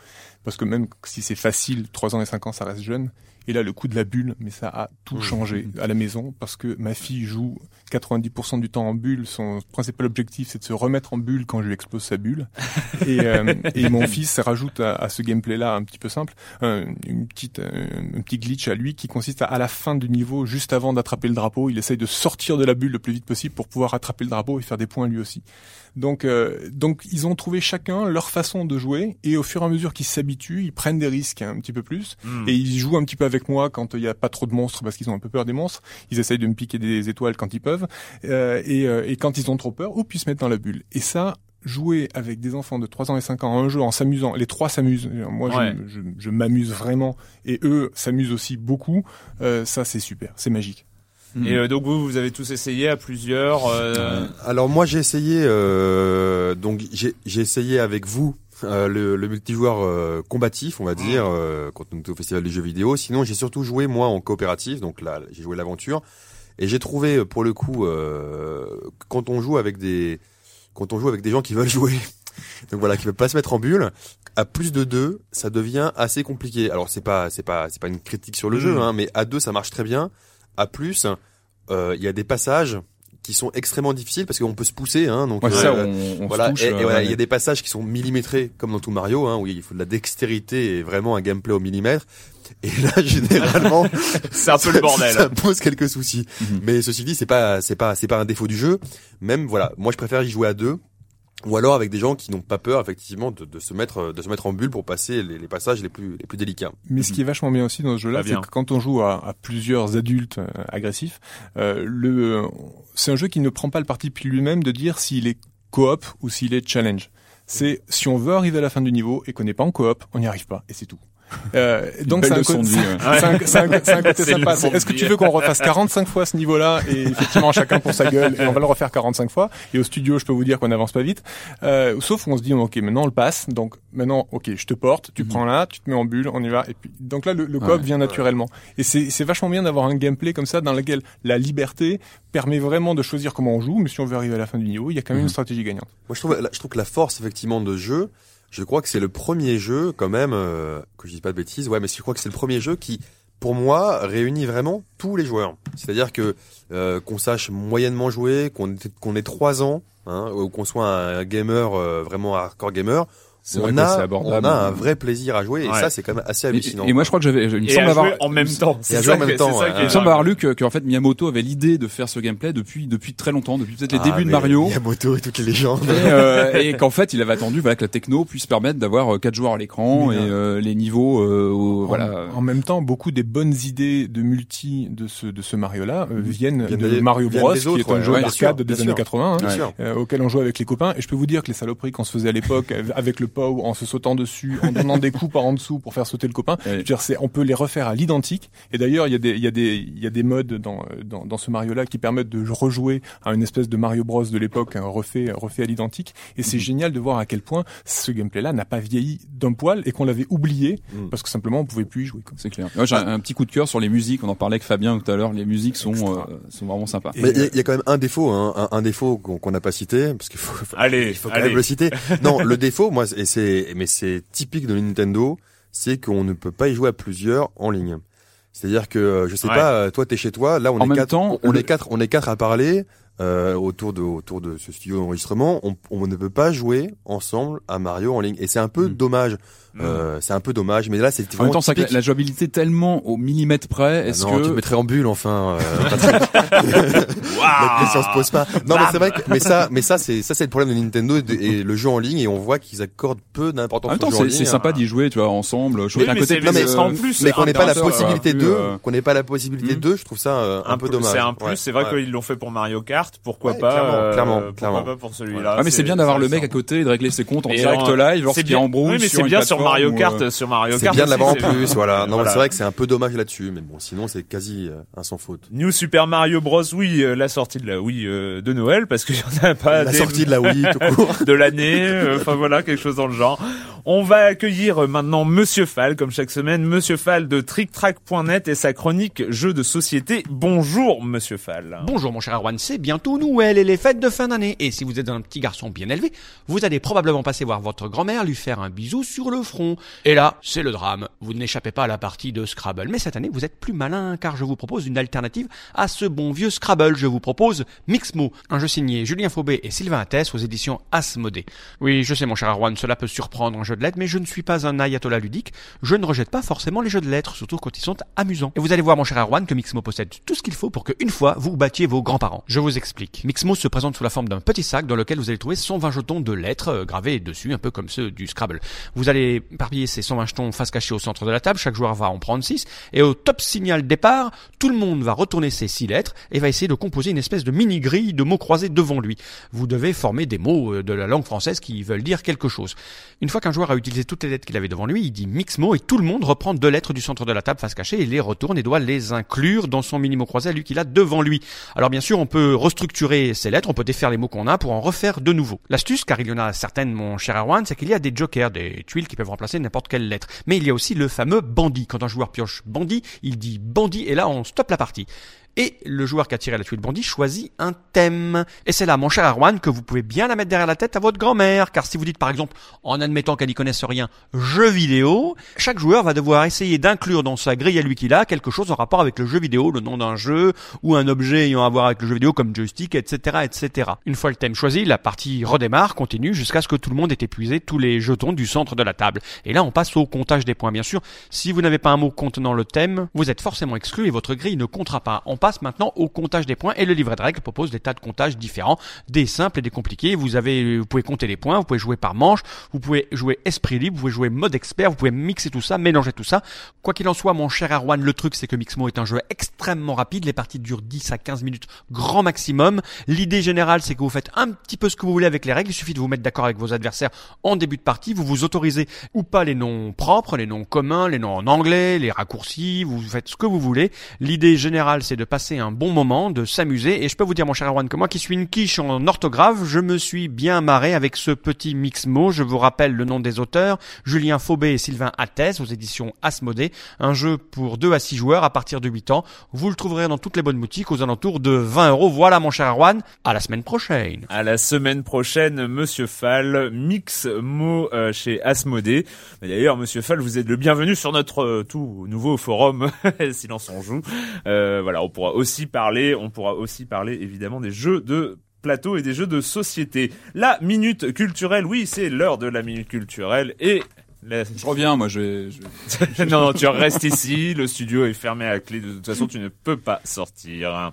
parce que même si c'est facile, 3 ans et 5 ans, ça reste jeune. Et là, le coup de la bulle, mais ça a tout changé à la maison parce que ma fille joue 90% du temps en bulle. Son principal objectif, c'est de se remettre en bulle quand je lui explose sa bulle. [laughs] et, euh, et, mon fils rajoute à, à ce gameplay-là un petit peu simple, une petite, un, petit glitch à lui qui consiste à, à la fin du niveau, juste avant d'attraper le drapeau, il essaye de sortir de la bulle le plus vite possible pour pouvoir attraper le drapeau et faire des points lui aussi. Donc, euh, donc ils ont trouvé chacun leur façon de jouer et au fur et à mesure qu'ils s'habituent, ils prennent des risques un petit peu plus hmm. et ils jouent un petit peu avec moi quand il n'y a pas trop de monstres parce qu'ils ont un peu peur des monstres. Ils essayent de me piquer des étoiles quand ils peuvent euh, et, euh, et, quand ils ont trop peur, ou puis se mettre dans la bulle. Et ça, jouer avec des enfants de 3 ans et 5 ans à un jeu en s'amusant, les trois s'amusent, moi je, je, je m'amuse vraiment et eux s'amusent aussi beaucoup, euh, ça c'est super, c'est magique. Et euh, donc vous, vous avez tous essayé à plusieurs. Euh... Alors moi j'ai essayé, euh, donc j'ai essayé avec vous euh, le, le, multijoueur euh, combatif, on va dire, quand on était au festival des jeux vidéo. Sinon j'ai surtout joué moi en coopératif, donc là j'ai joué l'aventure. Et j'ai trouvé pour le coup, quand on joue avec des, quand on joue avec des gens qui veulent jouer, [laughs] donc voilà, qui veulent pas se mettre en bulle, à plus de deux, ça devient assez compliqué. Alors c'est pas, c'est pas, c'est pas une critique sur le jeu, mm. hein, mais à deux ça marche très bien à plus, euh, il y a des passages qui sont extrêmement difficiles parce qu'on peut se pousser hein, donc ça, euh, on, voilà touche, et, voilà, il y a des passages qui sont millimétrés comme dans tout Mario hein, où il faut de la dextérité et vraiment un gameplay au millimètre. Et là [laughs] généralement [laughs] c'est un peu le bordel. ça pose quelques soucis. Mhm. mais ceci dit c'est pas c'est pas c'est pas un défaut du jeu. Même voilà moi je préfère y jouer à deux ou alors avec des gens qui n'ont pas peur effectivement de, de, se mettre de se mettre en bulle pour passer les, les, passages les plus les plus délicats. Mais ce qui est vachement bien aussi dans ce jeu-là, c'est que quand on joue à, à plusieurs adultes euh, agressifs, euh, le c'est un jeu qui ne prend pas le parti lui-même de dire s'il est coop ou s'il est challenge. C'est si on veut arriver à la fin du niveau et qu'on n'est pas en coop, on n'y arrive pas et c'est tout. Euh, donc c'est un, côté, sympa. Est-ce que tu veux qu'on refasse 45 fois ce niveau-là et effectivement chacun pour sa gueule et on va le refaire 45 fois et au studio je peux vous dire qu'on n'avance pas vite. Euh, sauf on se dit ok maintenant on le passe donc maintenant ok je te porte, tu mhm. prends là, tu te mets en bulle, on y va et puis donc là le, le coop vient naturellement et c'est vachement bien d'avoir un gameplay comme ça dans lequel la liberté permet vraiment de choisir comment on joue mais si on veut arriver à la fin du niveau il y a quand même une mhm. stratégie gagnante. Moi je trouve je trouve que la force effectivement de jeu je crois que c'est le premier jeu, quand même, euh, que je dis pas de bêtises, ouais, mais je crois que c'est le premier jeu qui, pour moi, réunit vraiment tous les joueurs. C'est-à-dire que euh, qu'on sache moyennement jouer, qu'on qu'on ait trois ans, hein, ou qu'on soit un gamer euh, vraiment hardcore gamer, on, a, on a un vrai plaisir à jouer et ça c'est quand même assez hallucinant. Et, moi je crois que j'avais, il me semble avoir en même temps. C'est ça, en même temps. il me semble avoir lu que, en fait Miyamoto avait l'idée de faire ce gameplay depuis depuis très longtemps, depuis peut-être les ah, débuts de Mario. Miyamoto et toutes les légendes. Et, euh, [laughs] et qu'en fait il avait attendu voilà que la techno puisse permettre d'avoir euh, quatre joueurs à l'écran et euh, les niveaux euh, en, voilà. En même temps, beaucoup des bonnes idées de multi de ce de ce Mario là euh, viennent, de Mario Bros qui est un jeu d'arcade des années 80 hein, auquel on jouait avec les copains et je peux vous dire que les saloperies qu'on se faisait à l'époque avec le En se sautant dessus, en donnant des coups par en dessous pour faire sauter le copain. Je veux dire, c'est, on peut les refaire à l'identique. Et d'ailleurs, il y a des, il y a des, il y a des modes dans, dans, dans ce Mario-là qui permettent de rejouer à une espèce de Mario Bros de l'époque, refait, refait à l'identique. Et c'est mhm. génial de voir à quel point ce gameplay-là n'a pas vieilli d'un poil et qu'on l'avait oublié mhm. parce que simplement on pouvait plus y jouer. C'est clair. Moi, j'ai un, petit coup de cœur sur les musiques. On en parlait avec Fabien tout à l'heure. Les musiques sont, euh, sont vraiment sympas. Mais il y, a quand même un défaut, hein, un, défaut qu'on n'a pas cité parce qu'il faut, allez, il faut quand même le citer. Non, le défaut, moi, et c'est, mais c'est typique de Nintendo, c'est qu'on ne peut pas y jouer à plusieurs en ligne. C'est-à-dire que euh, je sais pas, euh, toi t'es chez toi, là on est quatre, on, est quatre, on est quatre à parler euh, autour de autour de ce studio d'enregistrement. On, on, ne peut pas jouer ensemble à Mario en ligne et c'est un peu mm. dommage. Euh, c'est un peu dommage, mais là c'est En même vraiment temps, que la, jouabilité tellement au millimètre près. Ah Est-ce non, tu te que mettrais en bulle enfin. Euh. [laughs] [laughs] La question se pose pas. Non, mais c'est vrai que mais ça, mais ça c'est ça c'est le problème de Nintendo et, le jeu en ligne et on voit qu'ils accordent peu en d'importance même temps, au jeu en c'est sympa d'y jouer, tu vois, ensemble. Je Oui, mais côté de mais euh, en plus, mais qu'on n'ait pas la possibilité euh, de, euh, qu'on n'ait pas la possibilité de, je trouve ça euh, un, peu dommage. C'est un plus. C'est vrai qu'ils l'ont fait pour Mario Kart. Pourquoi pas clairement, euh, clairement, pourquoi pas pour celui-là Ah mais c'est bien d'avoir le mec à côté et de régler ses comptes en direct en- live c'est lorsqu'il est bien- en brouille Oui, mais sur c'est une bien sur Mario Kart. euh, Sur Mario C'est Kart. bien de l'avoir en c'est- plus, voilà. Non, Voilà. c'est vrai que c'est un peu dommage là-dessus, mais bon, sinon c'est quasi euh, un sans faute. New Super Mario Bros. Oui, euh, la sortie de la Wii euh, de Noël parce qu'il [laughs] y en a pas La des- sortie de la Wii tout [laughs] court. de l'année, euh, enfin voilà, quelque chose dans le genre. On va accueillir maintenant Monsieur Fall, comme chaque semaine, Monsieur Fall de TrickTrack.net et sa chronique jeux de société. Bonjour Monsieur Fall. Bonjour mon cher Arwan, c'est bientôt Noël et les fêtes de fin d'année. Et si vous êtes un petit garçon bien élevé, vous allez probablement passer voir votre grand-mère lui faire un bisou sur le front. Et là, c'est le drame. Vous n'échappez pas à la partie de Scrabble. Mais cette année, vous êtes plus malin car je vous propose une alternative à ce bon vieux Scrabble. Je vous propose Mixmo, un jeu signé Julien Faubé et Sylvain Attès aux éditions Asmodée. Oui, je sais mon cher Arwan, cela peut surprendre un jeu de lettres, mais je ne suis pas un ayatollah ludique. Je ne rejette pas forcément les jeux de lettres, surtout quand ils sont amusants. Et vous allez voir mon cher Arwan que Mixmo possède tout ce qu'il faut pour qu'une fois vous battiez vos grands-parents. Je vous explique. Mixmo se présente sous la forme d'un petit sac dans lequel vous allez trouver 120 jetons de lettres euh, gravés dessus, un peu comme ceux du Scrabble. Vous allez éparpiller ces 120 jetons face cachée au centre de la table, chaque joueur va en prendre 6, et au top signal départ, tout le monde va retourner ces 6 lettres et va essayer de composer une espèce de mini-grille de mots croisés devant lui. Vous devez former des mots euh, de la langue française qui veulent dire quelque chose. Une fois qu'un joueur a utilisé toutes les lettres qu'il avait devant lui, il dit Mixmo et tout le monde reprend deux lettres du centre de la table face cachée et les retourne et doit les inclure dans son mini-mot croisé à lui qu'il a devant lui. Alors bien sûr, on peut restructurer ces lettres, on peut défaire les mots qu'on a pour en refaire de nouveau. L'astuce, car il y en a certaines, mon cher Erwan, c'est qu'il y a des jokers, des tuiles qui peuvent remplacer n'importe quelle lettre. Mais il y a aussi le fameux bandit. Quand un joueur pioche bandit, il dit bandit et là on stoppe la partie. Et le joueur qui a tiré la tuile bandit choisit un thème. Et c'est là, mon cher Arwan, que vous pouvez bien la mettre derrière la tête à votre grand-mère. Car si vous dites par exemple, en admettant qu'elle n'y connaisse rien, jeu vidéo, chaque joueur va devoir essayer d'inclure dans sa grille à lui qu'il a quelque chose en rapport avec le jeu vidéo, le nom d'un jeu, ou un objet ayant à voir avec le jeu vidéo comme joystick, etc., etc. Une fois le thème choisi, la partie redémarre, continue jusqu'à ce que tout le monde ait épuisé tous les jetons du centre de la table. Et là, on passe au comptage des points. Bien sûr, si vous n'avez pas un mot contenant le thème, vous êtes forcément exclu et votre grille ne comptera pas. Passe maintenant au comptage des points et le livret de règles propose des tas de comptages différents, des simples et des compliqués. Vous avez, vous pouvez compter les points, vous pouvez jouer par manche, vous pouvez jouer esprit libre, vous pouvez jouer mode expert, vous pouvez mixer tout ça, mélanger tout ça. Quoi qu'il en soit, mon cher Arwan, le truc c'est que Mixmo est un jeu extrêmement rapide. Les parties durent 10 à 15 minutes grand maximum. L'idée générale c'est que vous faites un petit peu ce que vous voulez avec les règles. Il suffit de vous mettre d'accord avec vos adversaires en début de partie. Vous vous autorisez ou pas les noms propres, les noms communs, les noms en anglais, les raccourcis. Vous faites ce que vous voulez. L'idée générale c'est de passer un bon moment, de s'amuser. Et je peux vous dire, mon cher Erwan, que moi qui suis une quiche en orthographe, je me suis bien marré avec ce petit mix-mot. Je vous rappelle le nom des auteurs, Julien Faubé et Sylvain Attès, aux éditions Asmodée. Un jeu pour 2 à 6 joueurs à partir de 8 ans. Vous le trouverez dans toutes les bonnes boutiques aux alentours de 20 euros. Voilà, mon cher Erwan. À la semaine prochaine. À la semaine prochaine, Monsieur Fall, mix mot euh, chez Asmodée. D'ailleurs, Monsieur Fall, vous êtes le bienvenu sur notre euh, tout nouveau forum [laughs] Silence on joue. Euh, voilà, on pourra aussi parler, on pourra aussi parler évidemment des jeux de plateau et des jeux de société. La minute culturelle, oui, c'est l'heure de la minute culturelle et la- Je reviens, moi, je je [laughs] non, non, tu restes ici, le studio est fermé à clé, de toute façon tu ne peux pas sortir.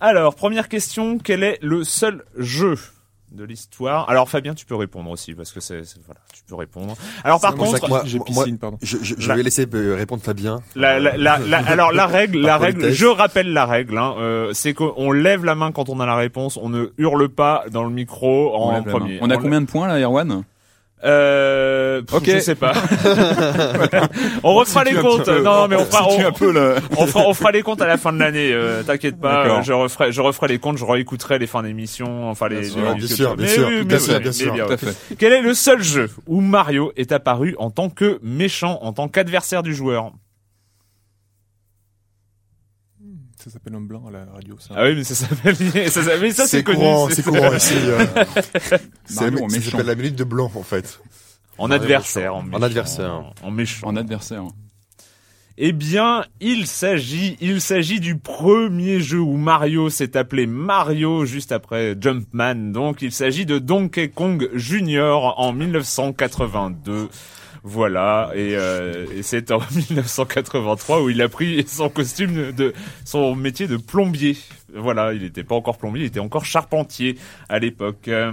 Alors, première question, quel est le seul jeu de l'histoire Alors Fabien, tu peux répondre aussi, parce que c'est... Voilà, tu peux répondre. Alors par contre... Moi, moi- pardon. je, je, je La- vais laisser euh, répondre Fabien. La, la, la, la- alors la règle, la règle, politesse. je rappelle la règle, hein, euh, c'est qu'on lève la main quand on a la réponse, on ne hurle pas dans le micro on en premier. On a combien de points, là, Erwan? Euh, Ok. je sais pas. [laughs] on refera les comptes. Non, non, mais on fera, [laughs] on, fera, on fera les comptes à la fin de l'année. Euh, T'inquiète pas, je referai, je referai les comptes, je réécouterai les fins d'émission, enfin les. bien sûr, bien sûr, bien sûr, bien sûr. Quel est le seul jeu où Mario est apparu en tant que méchant, en tant qu'adversaire du joueur? Ça s'appelle un blanc à la radio, ça. Ah oui, mais ça s'appelle, ça, ça c'est connu. courant, c'est- c'est courant ici. euh. [laughs] C'est en ça méchant. s'appelle la minute de blanc en fait. En Mario adversaire, en, méchant. méchant, En adversaire. en méchant. En adversaire. Eh bien, il s'agit, il s'agit du premier jeu où Mario s'est appelé Mario juste après Jumpman. Donc, il s'agit de Donkey Kong Junior en 1982. Voilà, et, euh, et c'est en [laughs] 1983 où il a pris son costume de son métier de plombier. Voilà, il n'était pas encore plombier, il était encore charpentier à l'époque. Euh,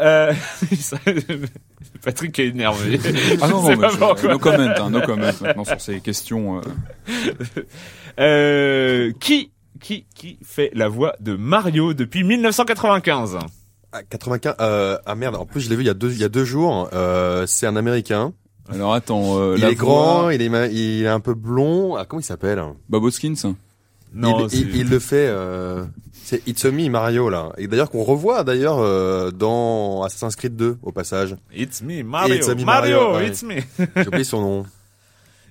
euh, [laughs] Patrick est énervé. Ah non, [laughs] non, mais je- no comment, hein, no comment maintenant sur ces questions. euh. Euh, qui qui qui fait la voix de Mario depuis 1995 Ah, 95. Euh, ah merde. En plus, je l'ai vu il y a deux, il y a deux jours. Euh, c'est un Américain. Alors attends, euh, il la est grand, il est, ma- il est un peu blond. Ah, comment il s'appelle Bob Hoskins. Non, il, c'est- il, il le fait. Euh, c'est It's a Me Mario là. Et d'ailleurs qu'on revoit d'ailleurs euh, dans Assassin's Creed 2 au passage. It's me Mario. It's me, Mario, Mario, ouais. it's me. J'ai oublié son nom. [laughs]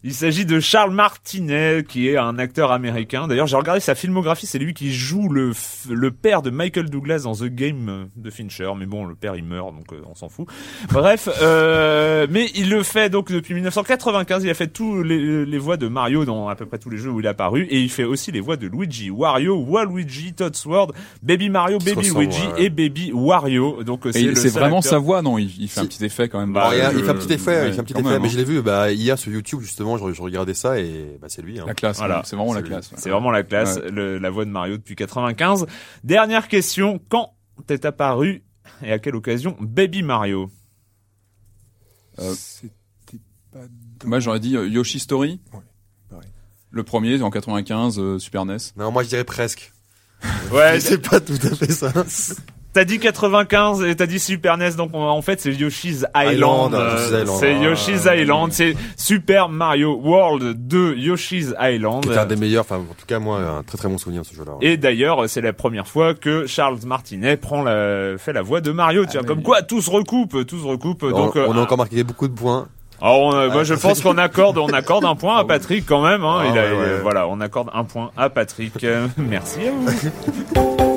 Il s'agit de Charles Martinet, qui est un acteur américain. D'ailleurs, j'ai regardé sa filmographie, c'est lui qui joue le, le père de Michael Douglas dans The Game euh, de Fincher. Mais bon, le père, il meurt, donc euh, on s'en fout. Bref, euh, mais il le fait donc depuis 1995. Il a fait tous les, les voix de Mario dans à peu près tous les jeux où il est apparu. Et il fait aussi les voix de Luigi, Wario, Waluigi, Todd Sword, Baby Mario, Baby Luigi ouais, et Baby Wario. Donc euh, Et c'est vraiment acteur- sa voix, non? Il, il fait un petit effet quand même. Bah, il, y a- euh, il fait un petit effet, ouais, il fait un petit effet, même, mais hein. je l'ai vu bah, hier sur YouTube justement, je, je regardais ça et bah, c'est lui. Hein. La classe, Voilà. c'est vraiment la classe. ouais. C'est vraiment la classe, le- la voix de Mario depuis 95. Dernière question, quand est apparu et à quelle occasion Baby Mario? Euh, C'était pas dans- Moi j'aurais dit euh, Yoshi Story. Ouais, pareil. Le premier en 95, euh, Super NES. Non, moi je dirais presque. Ouais, [laughs] c'est pas tout à fait ça. [laughs] t'as dit 95 et t'as dit Super NES, donc on- en fait c'est Yoshi's Island. Island, euh, Yoshi's. C'est Ah. Yoshi's Island, c'est Super Mario World 2 Yoshi's Island. C'est un des meilleurs, enfin en tout cas moi un très très bon souvenir de ce jeu-là. Et d'ailleurs, c'est la première fois que Charles Martinet prend la, fait la voix de Mario. Tiens, mais- comme quoi tout se recoupe, tout se recoupe. on, donc, euh, on a encore marqué beaucoup de points. Alors, on, euh, moi, Ah, je pense qu'on accorde, on accorde un point à Patrick quand même. Hein. Ah, Il a- ouais, il- ouais. Voilà, on accorde un point à Patrick. Euh, [laughs] merci à vous. [laughs]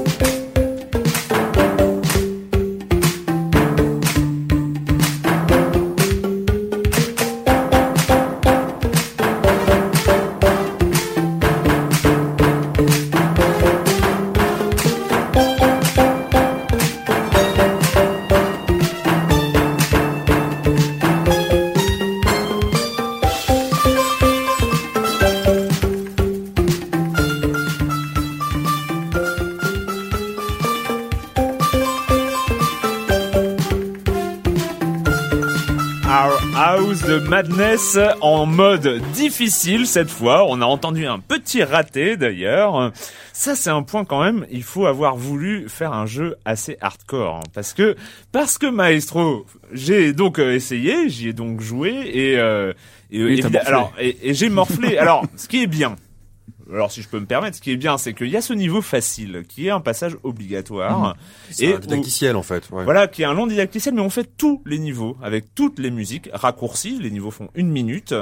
En mode difficile cette fois. On a entendu un petit raté d'ailleurs. Ça c'est un point quand même. Il faut avoir voulu faire un jeu assez hardcore hein, parce que parce que Maestro, j'ai donc euh, essayé, j'y ai donc joué et euh, et, Oui, alors et, et j'ai morflé. alors ce qui est bien. Alors si je peux me permettre, ce qui est bien, c'est qu'il y a ce niveau facile, qui est un passage obligatoire, C'est et un didacticiel en fait. Ouais. voilà, qui est un long didacticiel, mais on fait tous les niveaux avec toutes les musiques raccourcies. Les niveaux font une minute,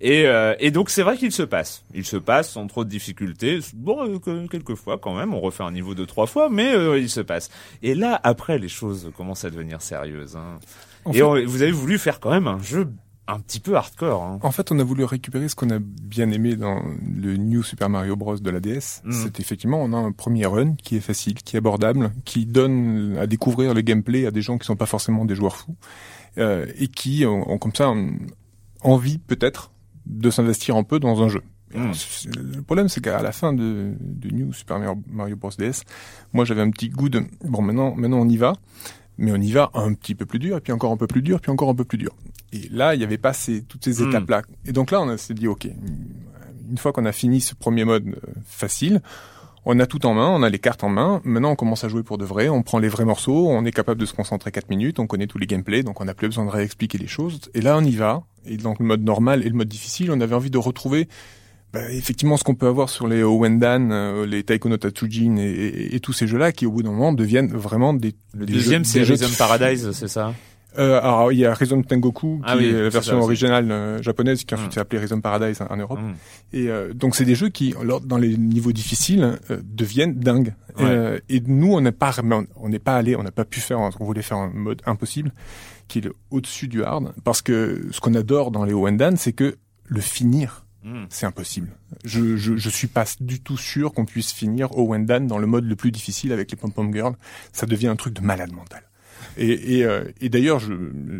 et, euh, et donc c'est vrai qu'il se passe. Il se passe sans trop de difficultés. Bon, euh, que- quelquefois quand même, on refait un niveau de trois fois, mais euh, il se passe. Et là, après, les choses commencent à devenir sérieuses. hein. En et fait- on- vous avez voulu faire quand même un jeu un petit peu hardcore. Hein. En fait, on a voulu récupérer ce qu'on a bien aimé dans le New Super Mario Bros de la DS. Mhm. C'est effectivement, on a un premier run qui est facile, qui est abordable, qui donne à découvrir le gameplay à des gens qui sont pas forcément des joueurs fous, euh, et qui ont, ont comme ça envie peut-être de s'investir un peu dans un jeu. Mm. Le problème, c'est qu'à la fin de, de New Super Mario- Mario Bros DS, moi j'avais un petit goût de bon maintenant, maintenant on y va, mais on y va un petit peu plus dur, et puis encore un peu plus dur, puis encore un peu plus dur. Et là, il n'y avait pas ces, toutes ces Mm. étapes-là. Et donc là, on s'est dit ok, une fois qu'on a fini ce premier mode euh, facile, on a tout en main, on a les cartes en main. Maintenant, on commence à jouer pour de vrai. On prend les vrais morceaux, on est capable de se concentrer 4 minutes, on connaît tous les gameplays, donc on n'a plus besoin de réexpliquer les choses. Et là, on y va. Et donc le mode normal et le mode difficile, on avait envie de retrouver bah, effectivement ce qu'on peut avoir sur les Owendan, euh, les Taiko no Tatsujin et, et- et tous ces jeux-là qui au bout d'un moment deviennent vraiment des Le des deuxième, c'est jeux de Rhythm Paradise, c'est ça? Euh, alors il y a Rhythm Tengoku Ah qui oui, est la version ça originale euh, japonaise qui ensuite Mm. s'est appelée Rhythm Paradise en, en Europe. Mm. Et euh, donc c'est des jeux qui, lors- dans les niveaux difficiles, euh, deviennent dingues. Ouais. Euh, et nous, on n'est pas, on n'est pas allé, on n'a pas pu faire, on voulait faire un mode impossible, qui est au-dessus du hard, parce que ce qu'on adore dans les Owendan, c'est que le finir, Mm. c'est impossible. Je, je, je suis pas du tout sûr qu'on puisse finir Owendan dans le mode le plus difficile avec les pom pom girls. Ça devient un truc de malade mental. Et, et, euh, et d'ailleurs, je,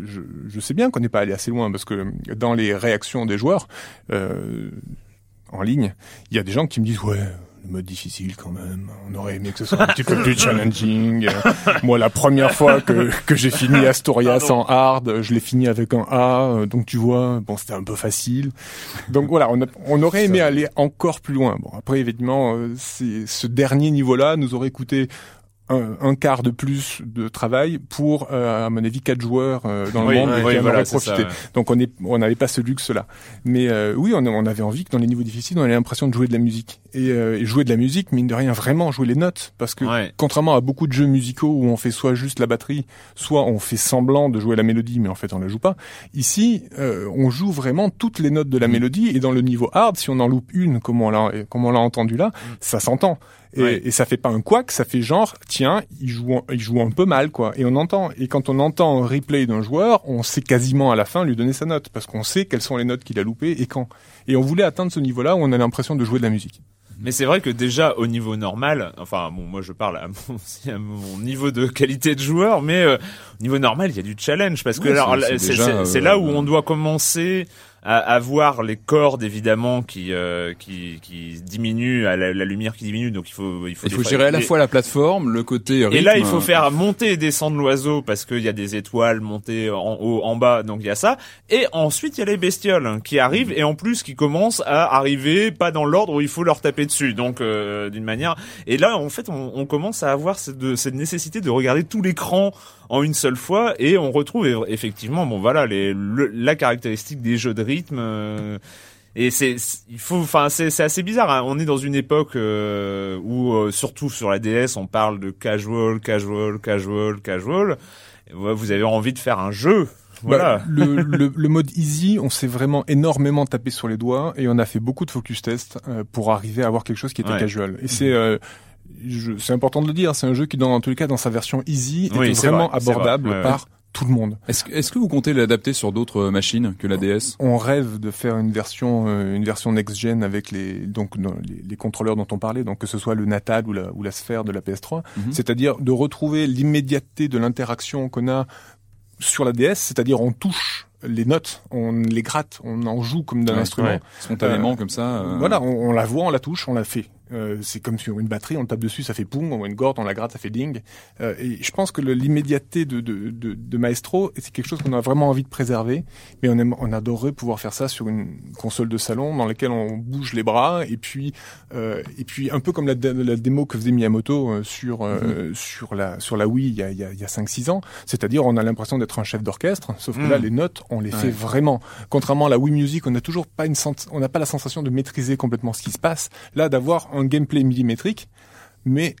je, je, sais bien qu'on n'est pas allé assez loin parce que dans les réactions des joueurs euh, en ligne, il y a des gens qui me disent ouais le mode difficile quand même. On aurait aimé que ce soit un petit peu plus [laughs] challenging. Moi, la première fois que, que j'ai fini Astoria sans hard, je l'ai fini avec un A. Donc tu vois, bon, c'était un peu facile. Donc voilà, on, a, on aurait aimé aller encore plus loin. Bon, après, évidemment, euh, ce dernier niveau-là nous aurait coûté un, un, quart de plus de travail pour, euh, à mon avis, quatre joueurs euh, dans le monde oui, qui en voilà, profité. ça, ouais. Donc on est, on n'avait pas ce luxe-là. Mais euh, oui, on, on avait envie que dans les niveaux difficiles, on ait l'impression de jouer de la musique et, euh, et jouer de la musique, mine de rien, vraiment jouer les notes, parce que Ouais. contrairement à beaucoup de jeux musicaux où on fait soit juste la batterie, soit on fait semblant de jouer la mélodie, mais en fait on la joue pas. Ici, euh, on joue vraiment toutes les notes de la mélodie et dans le niveau hard, si on en loupe une, comme on l'a, comme on l'a entendu là, ça s'entend. Et, Ouais. et ça fait pas un couac, ça fait genre, tiens, il joue, il joue un peu mal, quoi. Et on entend. Et quand on entend un replay d'un joueur, on sait quasiment à la fin lui donner sa note, parce qu'on sait quelles sont les notes qu'il a loupées et quand. Et on voulait atteindre ce niveau-là où on a l'impression de jouer de la musique. Mais c'est vrai que déjà au niveau normal, enfin bon, moi je parle à mon, [laughs] à mon niveau de qualité de joueur, mais euh, au niveau normal, il y a du challenge parce que c'est euh, là où on doit commencer à, à voir les cordes évidemment qui euh, qui qui diminuent, à la, la lumière qui diminue, donc il faut il faut Il faut gérer à la fois la plateforme, le côté rythme. Et là, il faut faire monter et descendre l'oiseau parce qu'il y a des étoiles montées en haut, en bas, donc il y a ça. Et ensuite, il y a les bestioles hein, qui arrivent et en plus qui commencent à arriver pas dans l'ordre où il faut leur taper dessus. Donc euh, d'une manière. Et là, en fait, on, on commence à avoir cette, cette nécessité de regarder tout l'écran en une seule fois et on retrouve eff- effectivement, bon voilà, les, le- la caractéristique des jeux de rythme. euh, et c'est, il faut, enfin, c'est, c'est assez bizarre. hein. On est dans une époque euh, où, euh, surtout sur la DS, on parle de casual, casual, casual, casual. Et ouais, vous avez envie de faire un jeu, voilà. Bah, le, le, le mode easy, on s'est vraiment énormément tapé sur les doigts et on a fait beaucoup de focus tests euh, pour arriver à avoir quelque chose qui était Ouais. casual. Et c'est euh, c'est important de le dire, c'est un jeu qui dans tous les cas dans sa version easy Oui, est vraiment vrai, abordable vrai, ouais, par tout le monde. Est-ce que, est-ce que vous comptez l'adapter sur d'autres euh, machines que la DS On rêve de faire une version euh, une version next gen avec les donc les, les contrôleurs dont on parlait, donc que ce soit le Natal ou la ou la sphère de la PS3, Mhm. c'est-à-dire de retrouver l'immédiateté de l'interaction qu'on a sur la DS, c'est-à-dire on touche les notes, on les gratte, on en joue comme d'un Ouais, instrument. ouais. Spontanément comme ça euh, Voilà, on, on la voit, on la touche, on la fait. Euh, c'est comme sur une batterie, on tape dessus, ça fait poum, on voit une corde, on la gratte, ça fait ding. Euh, et je pense que l'immédiateté de, de, de, de Maestro, c'est quelque chose qu'on a vraiment envie de préserver. Mais on, aime, on adorerait pouvoir faire ça sur une console de salon dans laquelle on bouge les bras et puis euh, et puis un peu comme la, dé- la démo que faisait Miyamoto euh, sur euh, sur la sur la Wii il y a il y a, il y a 5-6 ans. C'est-à-dire on a l'impression d'être un chef d'orchestre, sauf que Mm. là les notes on les fait vraiment. Contrairement à la Wii Music, on n'a toujours pas une sens- on n'a pas la sensation de maîtriser complètement ce qui se passe. Là d'avoir un gameplay millimétrique, mais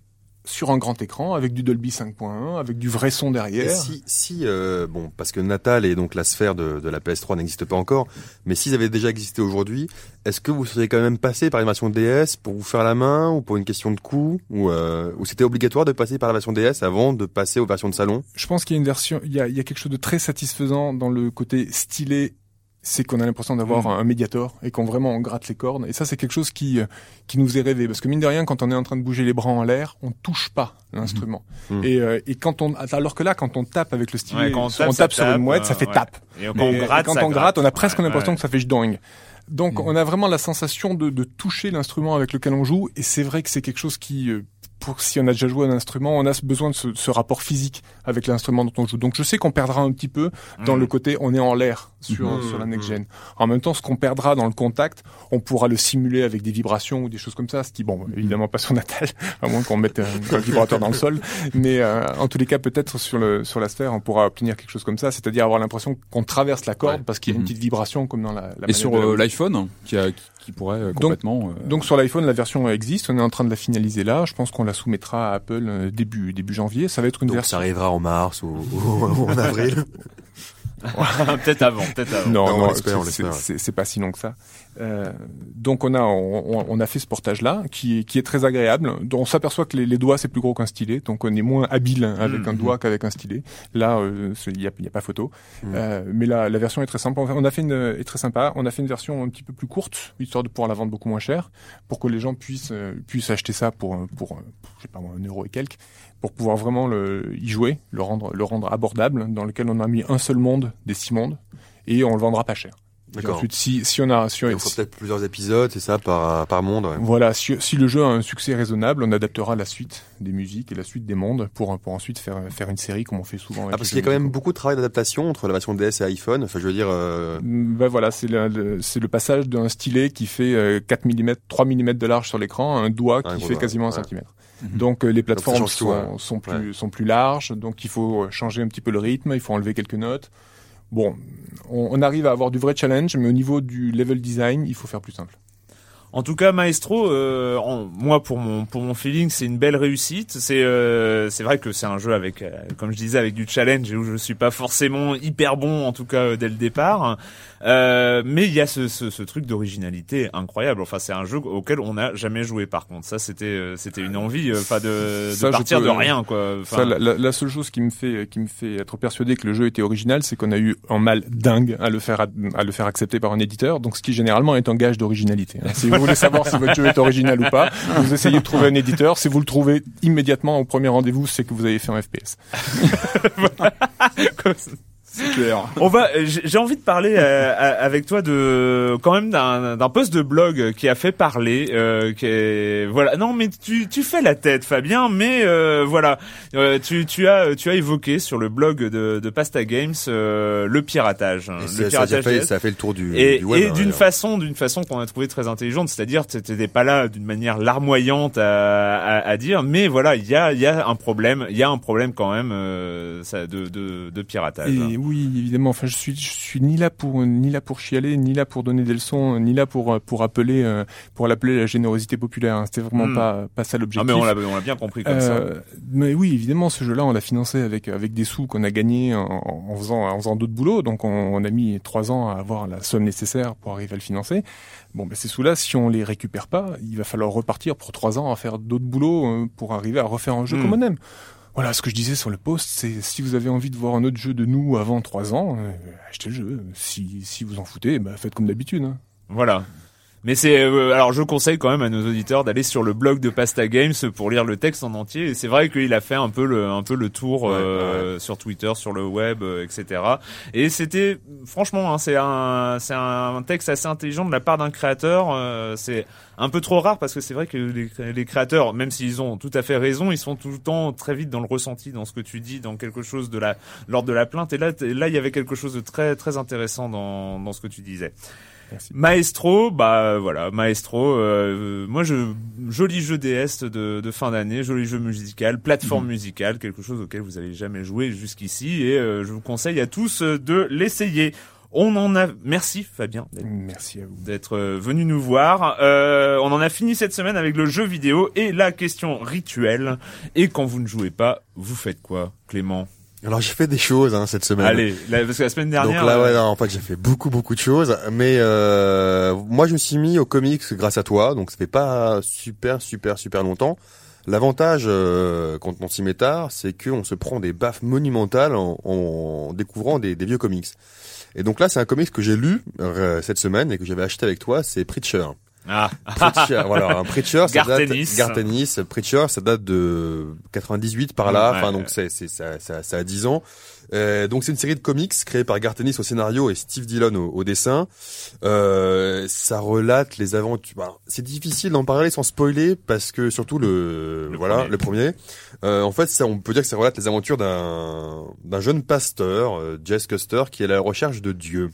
sur un grand écran avec du Dolby 5.1, avec du vrai son Et derrière. si, si euh, bon, parce que Natal et donc la sphère de, de la PS3 n'existe pas encore, mais s'ils avaient déjà existé aujourd'hui, est-ce que vous seriez quand même passé par une version DS pour vous faire la main ou pour une question de coût ou, euh, ou c'était obligatoire de passer par la version DS avant de passer aux versions de salon? Je pense qu'il y a une version, il y a, il y a quelque chose de très satisfaisant dans le côté stylé. C'est qu'on a l'impression d'avoir Mm. un médiator et qu'on vraiment on gratte les cordes. Et ça, c'est quelque chose qui euh, qui nous est rêvé parce que mine de rien, quand on est en train de bouger les bras en l'air, on touche pas l'instrument. Mm. Et euh, et quand on alors que là, quand on tape avec le stylet, Ouais, quand on tape, on ça tape sur tape, une mouette, ça euh, fait ouais. tape. Et quand on gratte, quand on gratte, on a presque Ouais, l'impression que ça fait jdong. Donc Mm. on a vraiment la sensation de, de toucher l'instrument avec lequel on joue et c'est vrai que c'est quelque chose qui euh, pour si on a déjà joué un instrument, on a besoin de ce, ce rapport physique avec l'instrument dont on joue. Donc je sais qu'on perdra un petit peu dans Mm. le côté on est en l'air sur, Mhm. sur la next gen. En même temps, ce qu'on perdra dans le contact, on pourra le simuler avec des vibrations ou des choses comme ça, ce qui bon évidemment pas sur Natal, [laughs] à moins qu'on mette un, un vibrateur dans le sol. Mais euh, en tous les cas, peut-être sur le sur la sphère, on pourra obtenir quelque chose comme ça, c'est-à-dire avoir l'impression qu'on traverse la corde Ouais. parce qu'il y a une petite vibration comme dans la, la Et sur euh, l'iPhone, qui, a, qui, qui pourrait euh, complètement... euh, Donc sur l'iPhone, la version existe. On est en train de la finaliser là. Je pense qu'on la soumettra à Apple euh, début début janvier. Ça va être une Donc version. ça arrivera en mars ou, ou- [laughs] ou en avril. [laughs] [laughs] peut-être avant, peut-être avant. Non, Non, c'est- pas si long que ça. Euh, donc on a on, on a fait ce portage là qui est qui est très agréable. on s'aperçoit que les, les doigts c'est plus gros qu'un stylet, donc on est moins habile avec un Mhm. doigt qu'avec un stylet. Là, euh, il y a, y a pas photo. Mhm. Euh, mais la, la version est très simple. On a fait une est très sympa. On a fait une version un petit peu plus courte, histoire de pouvoir la vendre beaucoup moins cher, pour que les gens puissent euh, puissent acheter ça pour pour, euh, je sais pas moi, un euro et quelques, pour pouvoir vraiment le y jouer, le rendre le rendre abordable, dans lequel on a mis un seul monde des six mondes et on le vendra pas cher. D'accord. ensuite, si, si on a, si, on- peut-être plusieurs épisodes, c'est ça, par, par monde. ouais. voilà, si, si le jeu a un succès raisonnable, on adaptera la suite des musiques et la suite des mondes pour, pour ensuite faire, faire une série comme on fait souvent. avec Ah, parce qu'il y a quand même beaucoup de travail d'adaptation entre la version DS et iPhone. Enfin, je veux dire, euh, Mm, Ben voilà, c'est le, c'est le passage d'un stylet qui fait euh, 4 mm, 3 mm de large sur l'écran à un doigt qui fait doigt, quasiment un centimètre. Mhm. Donc euh, les plateformes tout, sont, ouais. sont plus sont plus larges, donc il faut euh, changer un petit peu le rythme, il faut enlever quelques notes. Bon, on, on arrive à avoir du vrai challenge, mais au niveau du level design, il faut faire plus simple. En tout cas, Maestro, euh, en- moi pour mon pour mon feeling, c'est une belle réussite. C'est euh, c'est vrai que c'est un jeu avec, euh, comme je disais, avec du challenge et où je suis pas forcément hyper bon, en tout cas euh, dès le départ. Euh, mais il y a ce, ce, ce truc d'originalité incroyable. Enfin, c'est un jeu auquel on n'a jamais joué. Par contre, ça c'était c'était une envie, pas de, de Ça, partir peux- de rien quoi. Enfin, Ça, la, la- seule chose qui me fait qui me fait être persuadé que le jeu était original, c'est qu'on a eu un mal dingue à le faire à, le faire accepter par un éditeur. Donc, ce qui généralement est un gage d'originalité. hein. [laughs] Vous voulez savoir si votre jeu est original ou pas, vous essayez de trouver un éditeur. Si vous le trouvez immédiatement au premier rendez-vous, c'est que vous avez fait un FPS. [laughs] [laughs] C'est clair. On va. J'ai j'ai envie de parler euh, à- avec toi de quand même d'un d'un post de blog qui a fait parler. Euh, qui est, voilà. Non, mais tu tu fais la tête, Fabien. Mais euh, voilà, Euh, tu tu as tu as évoqué sur le blog de, de Pasta Games euh, le piratage. et le ça, ça, a piratage fait, ça a fait le tour du, Et, du web. et hein, d'une façon, d'une façon qu'on a trouvé très intelligente, c'est-à-dire que t'étais pas là d'une manière larmoyante à, à, à dire, mais voilà, il y a, il y a un problème, il y a un problème quand même euh, ça, de, de, de piratage. Et oui, évidemment. Enfin, je suis, je suis ni là pour, ni là pour chialer, ni là pour donner des leçons, ni là pour, euh, pour appeler, euh, pour l'appeler la générosité populaire. hein. C'était vraiment Hmm. pas, pas ça Ah l'objectif. mais on l'a, on l'a bien compris comme ça. Euh, mais oui, évidemment, ce jeu-là, on l'a financé avec avec des sous qu'on a gagnés en, en faisant en faisant d'autres boulots. Donc, on, on a mis trois ans à avoir la somme nécessaire pour arriver à le financer. Bon, ben ces sous-là, si on les récupère pas, il va falloir repartir pour trois ans à faire d'autres boulots euh, pour arriver à refaire un jeu Hmm. comme on aime. Voilà, ce que je disais sur le post, c'est si vous avez envie de voir un autre jeu de nous avant trois ans, euh, achetez le jeu. Si si vous en foutez, bah, faites comme d'habitude. Hein. Voilà. Mais c'est euh, alors je conseille quand même à nos auditeurs d'aller sur le blog de Pasta Games pour lire le texte en entier. Et c'est vrai qu'il a fait un peu le un peu le tour Ouais, euh, sur Twitter, sur le web, euh, etc. Et c'était franchement, hein, c'est un c'est un texte assez intelligent de la part d'un créateur. euh, c'est un peu trop rare parce que c'est vrai que les, les créateurs, même s'ils ont tout à fait raison, ils sont tout le temps très vite dans le ressenti, dans ce que tu dis, dans quelque chose de la l'ordre de la plainte. Et là, là, il y avait quelque chose de très très intéressant dans dans ce que tu disais. Merci. Maestro, bah voilà, Maestro. euh, moi, je joli jeu DS de, de fin d'année, joli jeu musical, plateforme musicale, quelque chose auquel vous avez jamais joué jusqu'ici, et euh, je vous conseille à tous euh, de l'essayer. On en a. Merci Fabien d'être Merci à vous. d'être euh, venu nous voir. Euh, on en a fini cette semaine avec le jeu vidéo et la question rituelle. Et quand vous ne jouez pas, vous faites quoi, Clément? Alors j'ai fait des choses hein, cette semaine. Allez, là, parce que la semaine dernière. Donc là, ouais, euh, non, en fait, j'ai fait beaucoup, beaucoup de choses. Mais euh, moi, je me suis mis au comics grâce à toi. Donc, ça fait pas super, super, super longtemps. L'avantage euh, quand on s'y met tard, c'est qu'on se prend des baffes monumentales en, en découvrant des, des vieux comics. Et donc là, c'est un comics que j'ai lu euh, cette semaine et que j'avais acheté avec toi. C'est Preacher. Ah, Preacher, [laughs] voilà, un Preacher, ça date, Gartenis. Preacher, ça date de 98 par là, Ouais. enfin donc c'est c'est ça, ça, ça a 10 ans. Euh, donc c'est une série de comics créée par Gartenis au scénario et Steve Dillon au, au dessin. Euh, ça relate les aventures. bah, c'est difficile d'en parler sans spoiler parce que surtout le, Le voilà premier. le premier. Euh, en fait, ça, on peut dire que ça relate les aventures d'un d'un jeune pasteur, euh, Jess Custer, qui est à la recherche de Dieu.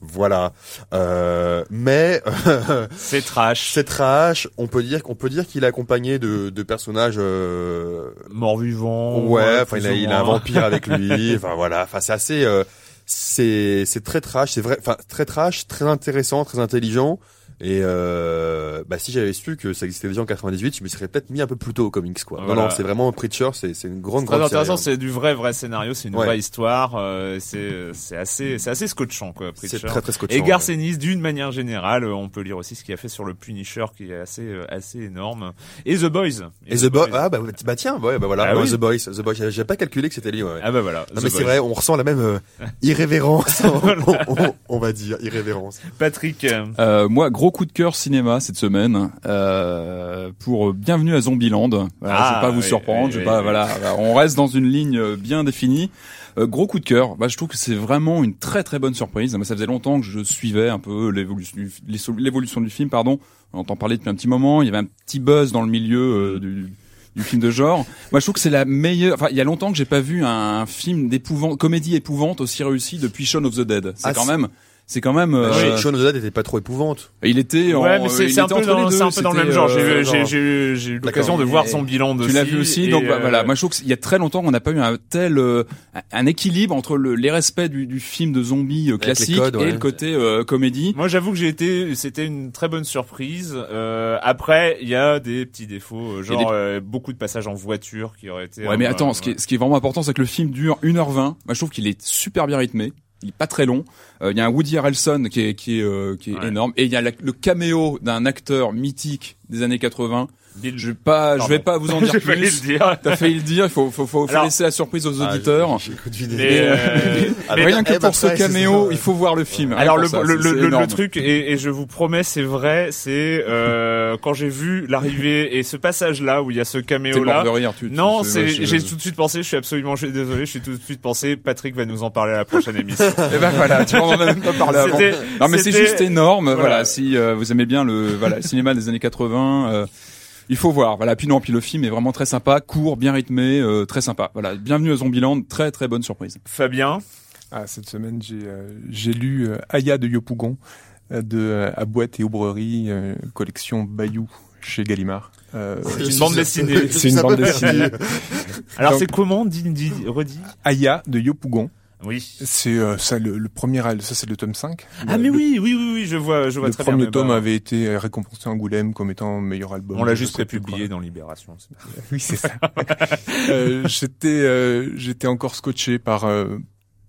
Voilà. Euh, mais [laughs] c'est trash. c'est trash. On peut dire qu'on peut dire qu'il est accompagné de, de personnages. Euh, Mort-vivant. ouais, enfin il a, il a un vampire avec lui. [laughs] Enfin voilà. Enfin c'est assez. euh, c'est c'est très trash. C'est vrai. Enfin très trash, très intéressant, très intelligent. Et euh, bah, si j'avais su que ça existait déjà en 98, je me serais peut-être mis un peu plus tôt aux comics, quoi. Voilà. Non, non, c'est vraiment Preacher, c'est c'est une grande, grande intéressant, série, hein. c'est du vrai vrai scénario, c'est une Ouais. vraie histoire, euh, c'est c'est assez c'est assez scotchant quoi. C'est Preacher. très, très scotchant. Et ouais. Garcenis, d'une manière générale, euh, on peut lire aussi ce qu'il a fait sur le Punisher, qui est assez euh, assez énorme. Et The Boys. Et The Boys, ah bah, bah tiens, ouais, bah voilà, Ah oui. The Boys, The Boys, j'avais j'avais pas calculé que c'était lui, ouais. Ah bah voilà. non The mais c'est vrai, on ressent la même euh, irrévérence, [laughs] on, on- on va dire, irrévérence. Patrick. moi, gros coup de cœur cinéma cette semaine euh, pour Bienvenue à Zombieland. Voilà, Ah, je vais pas vous oui, surprendre, oui, je vais pas. oui. Voilà, on reste dans une ligne euh, bien définie. Euh, gros coup de cœur. Bah, je trouve que c'est vraiment une très très bonne surprise. Moi, ça faisait longtemps que je suivais un peu l'évolution du, film. Pardon, on entend parler depuis un petit moment. Il y avait un petit buzz dans le milieu euh, du du film de genre. Moi, je trouve que c'est la meilleure. Enfin, il y a longtemps que j'ai pas vu un film d'épouvante, comédie épouvante aussi réussi depuis Shaun of the Dead. C'est Ah, quand même, c'est quand même. euh, Bah, Shaun of the Dead était pas trop épouvante. il était. en- Ouais, mais c'est un un peu dans le même c'était, genre. J'ai euh, eu- l'occasion de voir Et- Zombieland aussi. Tu l'as vu aussi, donc bah, euh, voilà. Moi, je trouve qu'il y a très longtemps qu'on n'a pas eu un tel euh, un équilibre entre le, les respects du, du film de euh, les classique codes, ouais. et le côté euh, comédie. Moi, j'avoue que j'ai été, c'était une très bonne surprise. Euh, après, il y a des petits défauts, euh, genre euh, beaucoup de passages en voiture qui auraient été. Ouais, mais euh, attends, ce qui, est, ce qui est vraiment important, c'est que le film dure 1h20. Moi, je trouve qu'il est super bien rythmé. Il est pas très long. Euh, Il y a un Woody Harrelson qui est qui est euh, qui est Ouais. énorme et il y a la- le caméo d'un acteur mythique des années 80. Je vais pas, je vais pas vous en dire [laughs] J'ai failli plus. le dire. T'as failli le dire. Il faut faut faut, faut Alors- laisser la surprise aux Ah, auditeurs. Mais, euh, Ah, mais- Rien que eh, pour bah, ce caméo, ça. il faut voir le film. Alors le, ça, le, le, le- truc et, et je vous promets c'est vrai c'est euh, quand j'ai vu l'arrivée et ce passage là où il y a ce caméo mort là de rire. Tu, non c'est- j'ai tout de suite pensé je suis absolument je suis désolé je suis tout de suite pensé Patrick va nous en parler à la prochaine émission [laughs] Eh ben voilà, tu m'en as même pas parlé avant. Non mais c'est juste énorme. Voilà, Voilà. si euh, vous aimez bien le voilà le cinéma des années 80, euh, il faut voir. Voilà, puis non, puis le film est vraiment très sympa, court, bien rythmé, euh, très sympa. Voilà, bienvenue à Zombieland, très très bonne surprise. Fabien Ah, cette semaine, j'ai euh, j'ai lu euh, Aya de Yopougon euh, de euh, À boîte et aubrerie, euh, collection Bayou chez Gallimard. Euh, une bande dessinée. [laughs] C'est une bande dessinée. alors c'est comment dis, dis redis? Aya de Yopougon. Oui C'est euh, ça le, le premier, ça c'est le tome 5. ah Le- mais le- oui oui oui oui je vois je vois Le très premier bien mais tome bah, avait été euh, récompensé à Angoulême comme étant meilleur album. on l'a juste républié dans Libération [laughs] Oui, c'est ça. [laughs] Euh, j'étais, euh, j'étais encore scotché par euh,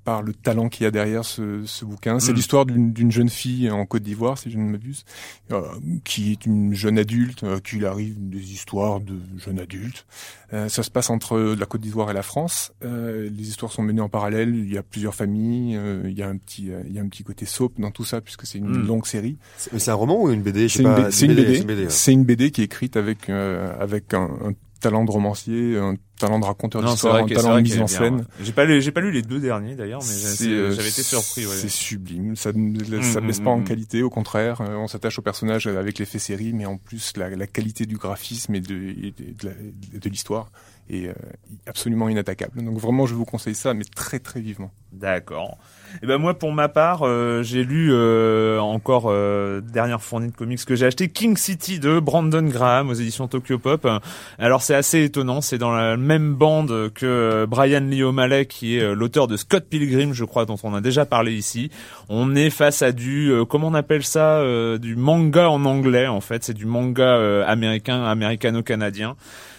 par le talent qu'il y a derrière ce, ce bouquin. C'est Mm. l'histoire d'une d'une jeune fille en Côte d'Ivoire, si je ne m'abuse, euh, qui est une jeune adulte, euh, qu'il arrive des histoires de jeunes adultes. Euh, ça se passe entre la Côte d'Ivoire et la France. Euh, les histoires sont menées en parallèle. Il y a plusieurs familles. euh, il y a un petit, euh, il y a un petit côté soap dans tout ça puisque c'est une Mm. longue série. C'est- un roman ou une BD C'est une, c'est BD. c'est une BD qui est écrite avec euh, avec un, un talent de romancier, un talent de raconteur d'histoire, un talent de mise en scène. J'ai pas lu, j'ai pas lu les deux derniers d'ailleurs, mais euh, j'avais été surpris. Ouais. C'est sublime. Ça ne ça Mm, baisse mm, pas en mm. qualité, au contraire. Euh, on s'attache au personnage avec l'effet série, mais en plus la, la qualité du graphisme et de, et de, l'histoire est euh, absolument inattaquable. Donc vraiment, je vous conseille ça, mais très très vivement. D'accord. Et ben moi, pour ma part, euh, j'ai lu euh, encore euh, dernière fournée de comics que j'ai acheté, King City de Brandon Graham aux éditions Tokyo Pop. Alors c'est assez étonnant, c'est dans la même bande que euh, Brian Lee O'Malley, qui est euh, l'auteur de Scott Pilgrim, je crois, dont on a déjà parlé ici. On est face à du, euh, comment on appelle ça, du manga en anglais en fait. C'est du manga américain, américano-canadien.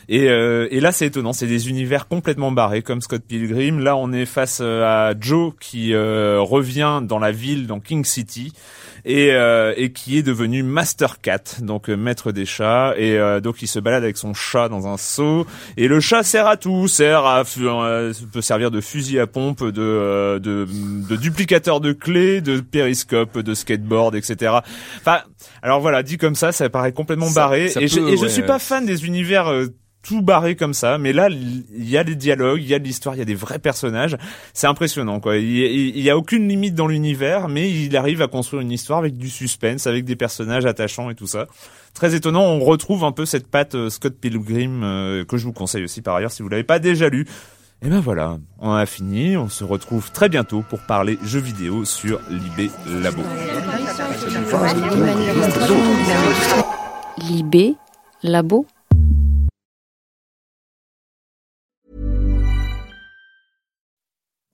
Et, euh, et là, c'est étonnant, c'est des univers complètement barrés comme Scott Pilgrim. Là, on est face euh, à Joe qui euh, revient dans la ville, dans King City, et, euh, et qui est devenu Master Cat, donc euh, maître des chats. Et euh, donc, il se balade avec son chat dans un seau. Et le chat sert à tout, sert à euh, peut servir de fusil à pompe, de, euh, de, de duplicateur de clés, de périscope, de skateboard, etc. Enfin, alors voilà, dit comme ça, ça paraît complètement Ça- barré. ça et, je, et je suis pas fan des univers euh, tout barré comme ça, mais là il y a des dialogues, il y a de l'histoire, il y a des vrais personnages. C'est impressionnant quoi. Il y, a aucune limite dans l'univers, mais il arrive à construire une histoire avec du suspense, avec des personnages attachants et tout ça. Très étonnant, on retrouve un peu cette patte euh, Scott Pilgrim euh, que je vous conseille aussi par ailleurs si vous l'avez pas déjà lu. Et ben voilà, on a fini, on se retrouve très bientôt pour parler jeux vidéo sur Libé Labo. Libé, labo.